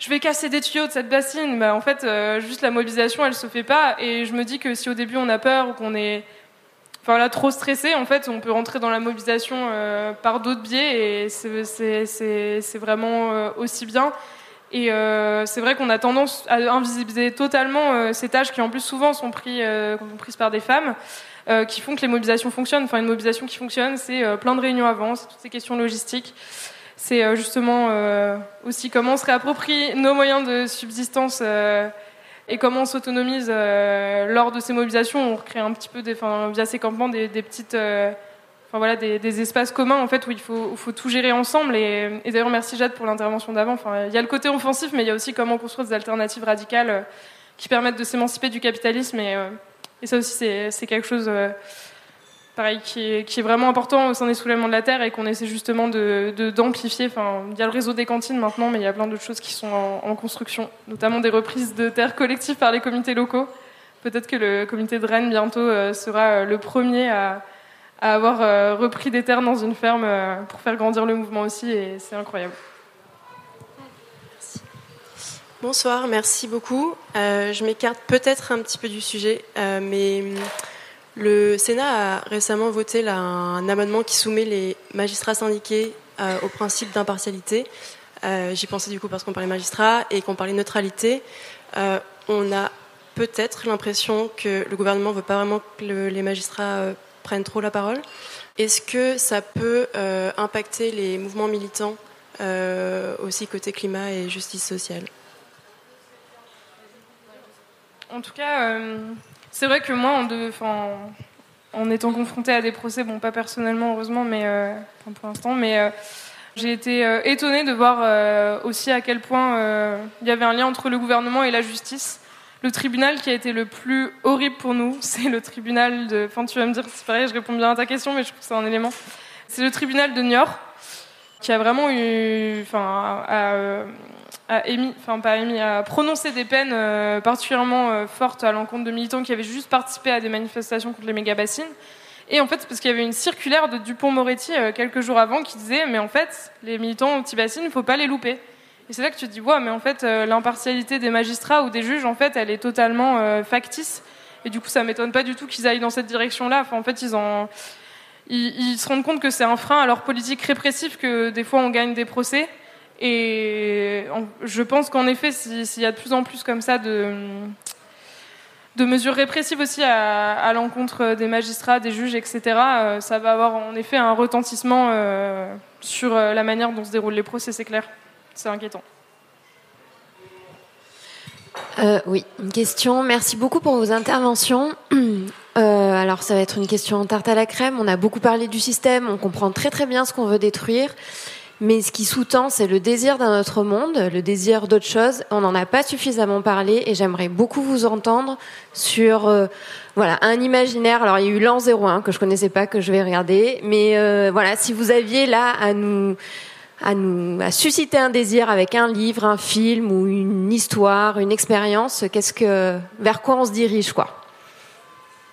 je vais casser des tuyaux de cette bassine, bah, en fait, euh, juste la mobilisation, elle se fait pas. Et je me dis que si au début on a peur ou qu'on est enfin, là, trop stressé, en fait, on peut rentrer dans la mobilisation euh, par d'autres biais et c'est vraiment euh, aussi bien. Et c'est vrai qu'on a tendance à invisibiliser totalement ces tâches qui, en plus, souvent sont prises par des femmes. Euh, qui font que les mobilisations fonctionnent. Enfin, une mobilisation qui fonctionne, c'est euh, plein de réunions avant, c'est toutes ces questions logistiques. C'est euh, justement aussi comment on se réapproprie nos moyens de subsistance et comment on s'autonomise lors de ces mobilisations. On recrée un petit peu, des, via ces campements, des, petites, enfin voilà, des, espaces communs en fait où il faut, tout gérer ensemble. Et, d'ailleurs, merci Jade pour l'intervention d'avant. Enfin, il y a le côté offensif, mais il y a aussi comment construire des alternatives radicales qui permettent de s'émanciper du capitalisme et ça aussi, c'est quelque chose euh, pareil, qui est, vraiment important au sein des soulèvements de la Terre et qu'on essaie justement d'amplifier. De, il y a le réseau des cantines maintenant, mais il y a plein d'autres choses qui sont en, construction, notamment des reprises de terres collectives par les comités locaux. Peut-être que le comité de Rennes bientôt sera le premier à avoir repris des terres dans une ferme pour faire grandir le mouvement aussi, et c'est incroyable. Bonsoir, merci beaucoup. je m'écarte peut-être un petit peu du sujet, mais le Sénat a récemment voté un amendement qui soumet les magistrats syndiqués euh, au principe d'impartialité. Euh, j'y pensais du coup parce qu'on parlait magistrats et qu'on parlait neutralité. Euh, on a peut-être l'impression que le gouvernement ne veut pas vraiment que les magistrats prennent trop la parole. Est-ce que ça peut impacter les mouvements militants aussi côté climat et justice sociale? En tout cas, c'est vrai que moi, en, étant confrontée à des procès, bon, pas personnellement, heureusement, mais euh, pour l'instant, mais euh, j'ai été euh, étonnée de voir aussi à quel point il y avait un lien entre le gouvernement et la justice. Le tribunal qui a été le plus horrible pour nous, <laughs> c'est le tribunal de. Enfin, tu vas me dire, c'est pareil, je réponds bien à ta question, mais je trouve que c'est un élément. C'est le tribunal de Niort qui a vraiment eu, enfin, a a prononcé des peines euh, particulièrement euh, fortes à l'encontre de militants qui avaient juste participé à des manifestations contre les méga-bassines. Et en fait, c'est parce qu'il y avait une circulaire de Dupont-Moretti euh, quelques jours avant qui disait Mais en fait, les militants aux petits bassines, il ne faut pas les louper. Et c'est là que tu te dis Ouais, mais en fait, l'impartialité des magistrats ou des juges, en fait, elle est totalement factice. Et du coup, ça m'étonne pas du tout qu'ils aillent dans cette direction-là. En fait, ils se rendent compte que c'est un frein à leur politique répressive que des fois on gagne des procès et je pense qu'en effet, s'il y a de plus en plus comme ça de, de mesures répressives aussi à, l'encontre des magistrats, des juges, etc., euh, ça va avoir en effet un retentissement euh, sur euh, la manière dont se déroulent les procès, c'est clair. C'est inquiétant. oui, une question. Merci beaucoup pour vos interventions. <clears throat> alors, ça va être une question tarte à la crème. On a beaucoup parlé du système, on comprend très très bien ce qu'on veut détruire. Mais ce qui sous-tend, c'est le désir d'un autre monde, le désir d'autre chose. On n'en a pas suffisamment parlé et j'aimerais beaucoup vous entendre sur euh, voilà un imaginaire. Alors il y a eu l'an 01 que je connaissais pas, que je vais regarder. Mais euh, voilà, si vous aviez là à nous à nous à susciter un désir avec un livre, un film ou une histoire, une expérience, qu'est-ce que vers quoi on se dirige quoi?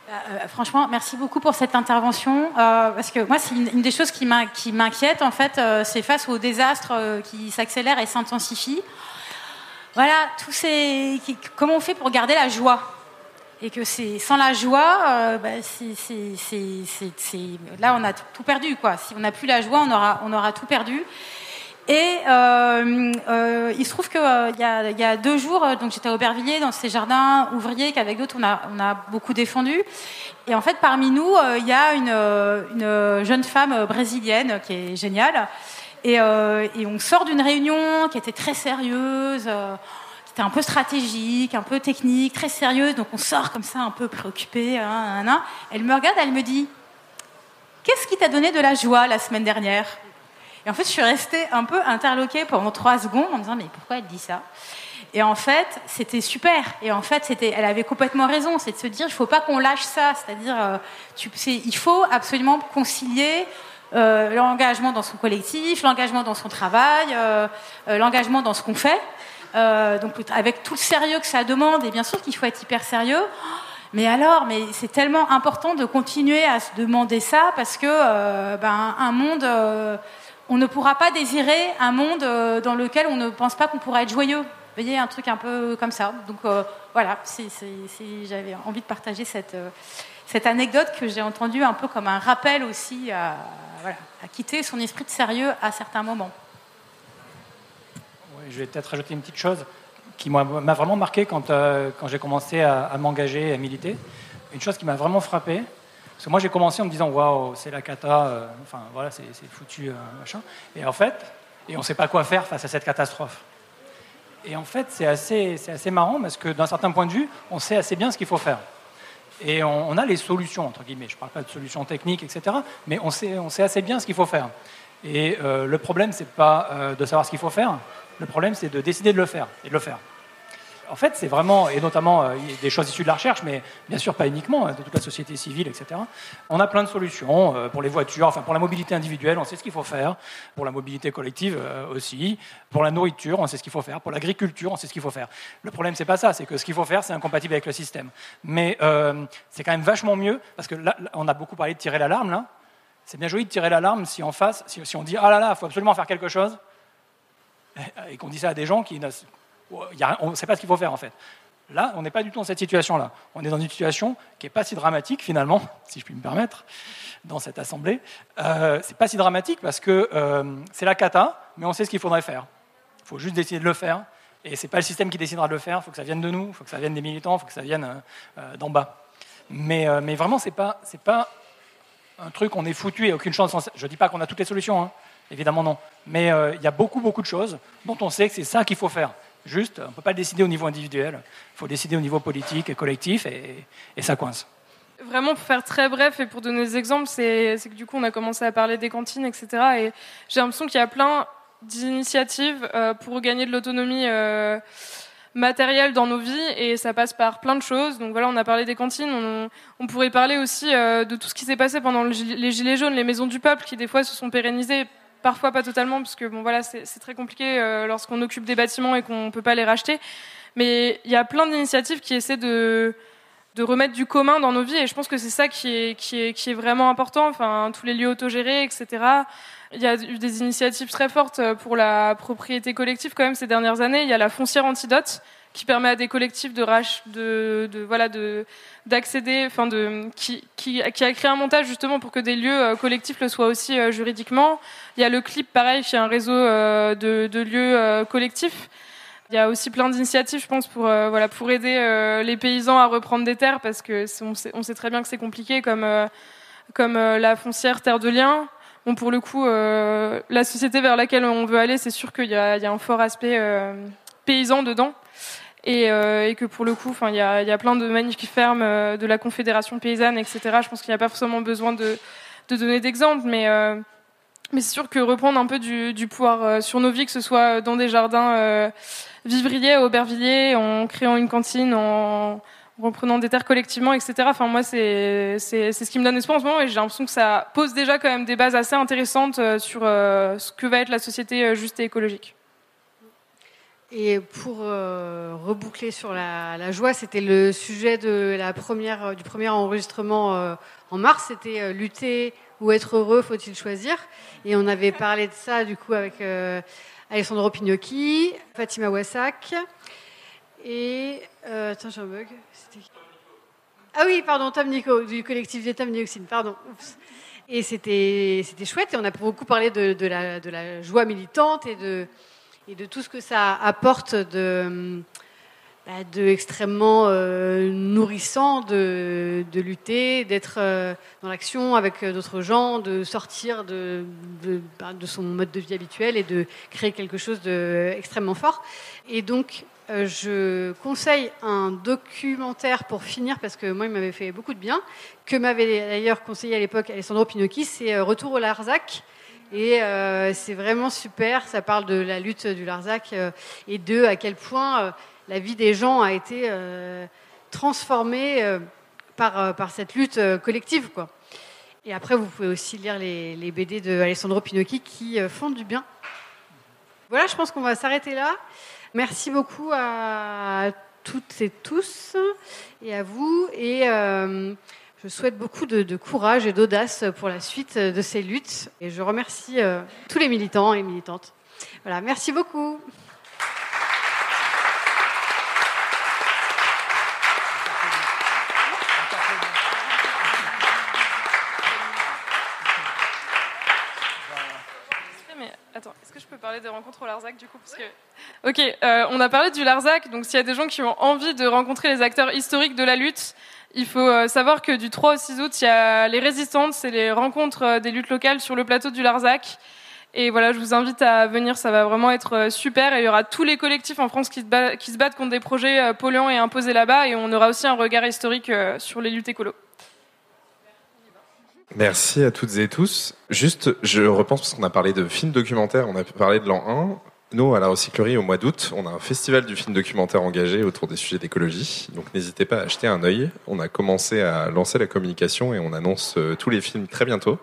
Euh, euh, franchement, merci beaucoup pour cette intervention. Euh, parce que moi, c'est une, des choses qui m'inquiète, en fait, c'est face aux désastres qui s'accélèrent et s'intensifient. Voilà, tous ces, comment on fait pour garder la joie? Et que c'est sans la joie, bah, là, on a tout perdu. Quoi. Si on n'a plus la joie, on aura, on aura tout perdu. Et euh, euh, il se trouve qu'il euh, y, a deux jours, donc j'étais à Aubervilliers, dans ces jardins ouvriers qu'avec d'autres on a, beaucoup défendu. Et en fait, parmi nous, il y a une, une, jeune femme brésilienne qui est géniale. Et, on sort d'une réunion qui était très sérieuse, qui était un peu stratégique, un peu technique, très sérieuse. Donc on sort comme ça, un peu préoccupé. Hein. Elle me regarde, elle me dit Qu'est-ce qui t'a donné de la joie la semaine dernière? Et en fait, je suis restée un peu interloquée pendant trois secondes en me disant, mais pourquoi elle dit ça? Et en fait, c'était super. Et en fait, c'était, elle avait complètement raison. C'est de se dire, il ne faut pas qu'on lâche ça. C'est-à-dire, euh, il faut absolument concilier euh, l'engagement dans son collectif, l'engagement dans son travail, euh, l'engagement dans ce qu'on fait. donc, avec tout le sérieux que ça demande. Et bien sûr qu'il faut être hyper sérieux. Mais alors, mais c'est tellement important de continuer à se demander ça parce que ben, un monde on ne pourra pas désirer un monde euh, dans lequel on ne pense pas qu'on pourra être joyeux. Vous voyez, un truc un peu comme ça. Donc euh, voilà, j'avais envie de partager cette, euh, cette anecdote que j'ai entendue un peu comme un rappel aussi à, quitter son esprit de sérieux à certains moments. je vais peut-être rajouter une petite chose qui m'a vraiment marqué quand, quand j'ai commencé à, à m'engager, à militer. Une chose qui m'a vraiment frappé, parce que moi, j'ai commencé en me disant, waouh, c'est la cata, euh, enfin voilà, c'est foutu, euh, machin. Et en fait, et on ne sait pas quoi faire face à cette catastrophe. Et en fait, c'est assez, assez marrant parce que d'un certain point de vue, on sait assez bien ce qu'il faut faire. Et on, a les solutions, entre guillemets. Je ne parle pas de solutions techniques, etc. Mais on sait, on sait assez bien ce qu'il faut faire. Et euh, le problème, ce n'est pas de savoir ce qu'il faut faire. Le problème, c'est de décider de le faire et de le faire. En fait, c'est vraiment, et notamment euh, des choses issues de la recherche, mais bien sûr pas uniquement, hein, de toute la société civile, etc. On a plein de solutions euh, pour les voitures, enfin pour la mobilité individuelle, on sait ce qu'il faut faire, pour la mobilité collective euh, aussi, pour la nourriture, on sait ce qu'il faut faire, pour l'agriculture, on sait ce qu'il faut faire. Le problème, c'est pas ça, c'est que ce qu'il faut faire, c'est incompatible avec le système. Mais c'est quand même vachement mieux, parce que là, on a beaucoup parlé de tirer l'alarme, là. C'est bien joli de tirer l'alarme si en face, si, si on dit ah là là, il faut absolument faire quelque chose, et qu'on dit ça à des gens qui on ne sait pas ce qu'il faut faire en fait. Là, on n'est pas du tout dans cette situation-là. On est dans une situation qui n'est pas si dramatique finalement, <laughs> si je puis me permettre, dans cette assemblée. Euh, c'est pas si dramatique parce que euh, c'est la cata, mais on sait ce qu'il faudrait faire. Il faut juste décider de le faire. Et ce n'est pas le système qui décidera de le faire. Il faut que ça vienne de nous, il faut que ça vienne des militants, il faut que ça vienne euh, euh, d'en bas. Mais, vraiment, ce n'est pas, pas un truc, on est foutu et aucune chance. Je ne dis pas qu'on a toutes les solutions, hein. évidemment non. Mais il y a beaucoup, beaucoup de choses dont on sait que c'est ça qu'il faut faire juste. On ne peut pas décider au niveau individuel. Il faut décider au niveau politique et collectif, et, ça coince. Vraiment, pour faire très bref et pour donner des exemples, c'est que du coup, on a commencé à parler des cantines, etc. Et j'ai l'impression qu'il y a plein d'initiatives euh, pour gagner de l'autonomie euh, matérielle dans nos vies, et ça passe par plein de choses. Donc voilà, on a parlé des cantines, on, pourrait parler aussi euh, de tout ce qui s'est passé pendant les Gilets jaunes, les maisons du peuple, qui des fois se sont pérennisées parfois pas totalement, parce que bon, voilà, c'est très compliqué euh, lorsqu'on occupe des bâtiments et qu'on ne peut pas les racheter. Mais il y a plein d'initiatives qui essaient de, de remettre du commun dans nos vies, et je pense que c'est ça qui est, qui, est, qui est vraiment important. Enfin, tous les lieux autogérés, etc. Il y a eu des initiatives très fortes pour la propriété collective quand même ces dernières années. Il y a la foncière antidote qui permet à des collectifs de, de, de voilà de d'accéder, enfin de qui, qui, qui, a créé un montage justement pour que des lieux euh, collectifs le soient aussi euh, juridiquement. Il y a le clip pareil qui est un réseau euh, de, de, lieux collectifs. Il y a aussi plein d'initiatives, je pense, pour voilà pour aider les paysans à reprendre des terres parce que on sait, on sait très bien que c'est compliqué comme comme la foncière terre de liens. Bon, pour le coup, la société vers laquelle on veut aller, c'est sûr qu'il y, y, a un fort aspect paysan dedans. Euh, et, que pour le coup, il y a, plein de manifs qui ferment euh, de la Confédération paysanne, etc. Je pense qu'il n'y a pas forcément besoin de, donner d'exemples, mais, euh, mais c'est sûr que reprendre un peu du, du, pouvoir sur nos vies, que ce soit dans des jardins vivriers, aubervilliers, en créant une cantine, en reprenant des terres collectivement, etc. Enfin, moi, c'est ce qui me donne espoir en ce moment, et j'ai l'impression que ça pose déjà quand même des bases assez intéressantes sur ce que va être la société juste et écologique. Et pour euh, reboucler sur la, joie, c'était le sujet de la première, du premier enregistrement euh, en mars, c'était euh, lutter ou être heureux, faut-il choisir? Et on avait parlé de ça du coup avec Alessandro Pignocchi, Fatima Wassak et attends, j'ai un bug. Ah oui, pardon, Tom Nico du collectif des Tom Dioxine, pardon. Et c'était chouette et on a beaucoup parlé de la joie militante et de et de tout ce que ça apporte de, bah, extrêmement euh, nourrissant de, de lutter, d'être euh, dans l'action avec d'autres gens, de sortir de, bah, de, son mode de vie habituel et de créer quelque chose d'extrêmement fort. Et donc, euh, je conseille un documentaire pour finir, parce que moi, il m'avait fait beaucoup de bien, que m'avait d'ailleurs conseillé à l'époque Alessandro Pinocchi, c'est Retour au Larzac et euh, c'est vraiment super. Ça parle de la lutte du Larzac euh, et de à quel point euh, la vie des gens a été transformée par, par cette lutte collective. Quoi. Et après, vous pouvez aussi lire les, les BD de Alessandro Pinocchi qui font du bien. Voilà, je pense qu'on va s'arrêter là. Merci beaucoup à toutes et tous et à vous. Et je souhaite beaucoup de, courage et d'audace pour la suite de ces luttes. Et je remercie euh, tous les militants et militantes. Voilà, merci beaucoup. Attends, parler des rencontres au Larzac du coup. Ok, euh, on a parlé du Larzac, donc s'il y a des gens qui ont envie de rencontrer les acteurs historiques de la lutte, il faut euh, savoir que du 3 au 6 août, il y a les résistantes, c'est les rencontres euh, des luttes locales sur le plateau du Larzac. Et voilà, je vous invite à venir, ça va vraiment être euh, super. Et il y aura tous les collectifs en France qui se, battent, contre des projets polluants et imposés là-bas. Et on aura aussi un regard historique sur les luttes écolo. Merci à toutes et tous. Juste, je repense parce qu'on a parlé de films documentaires, on a parlé de l'an 1. Nous, à la recyclerie, au mois d'août, on a un festival du film documentaire engagé autour des sujets d'écologie. Donc n'hésitez pas à acheter un œil. On a commencé à lancer la communication et on annonce euh, tous les films très bientôt.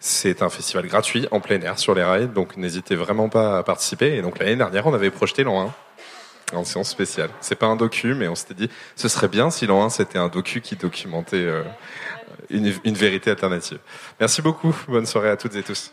C'est un festival gratuit en plein air sur les rails, donc n'hésitez vraiment pas à participer. Et donc l'année dernière, on avait projeté l'an 1 en séance spéciale. C'est pas un docu, mais on s'était dit, ce serait bien si l'an 1 c'était un docu qui documentait euh, une, une vérité alternative. Merci beaucoup. Bonne soirée à toutes et tous.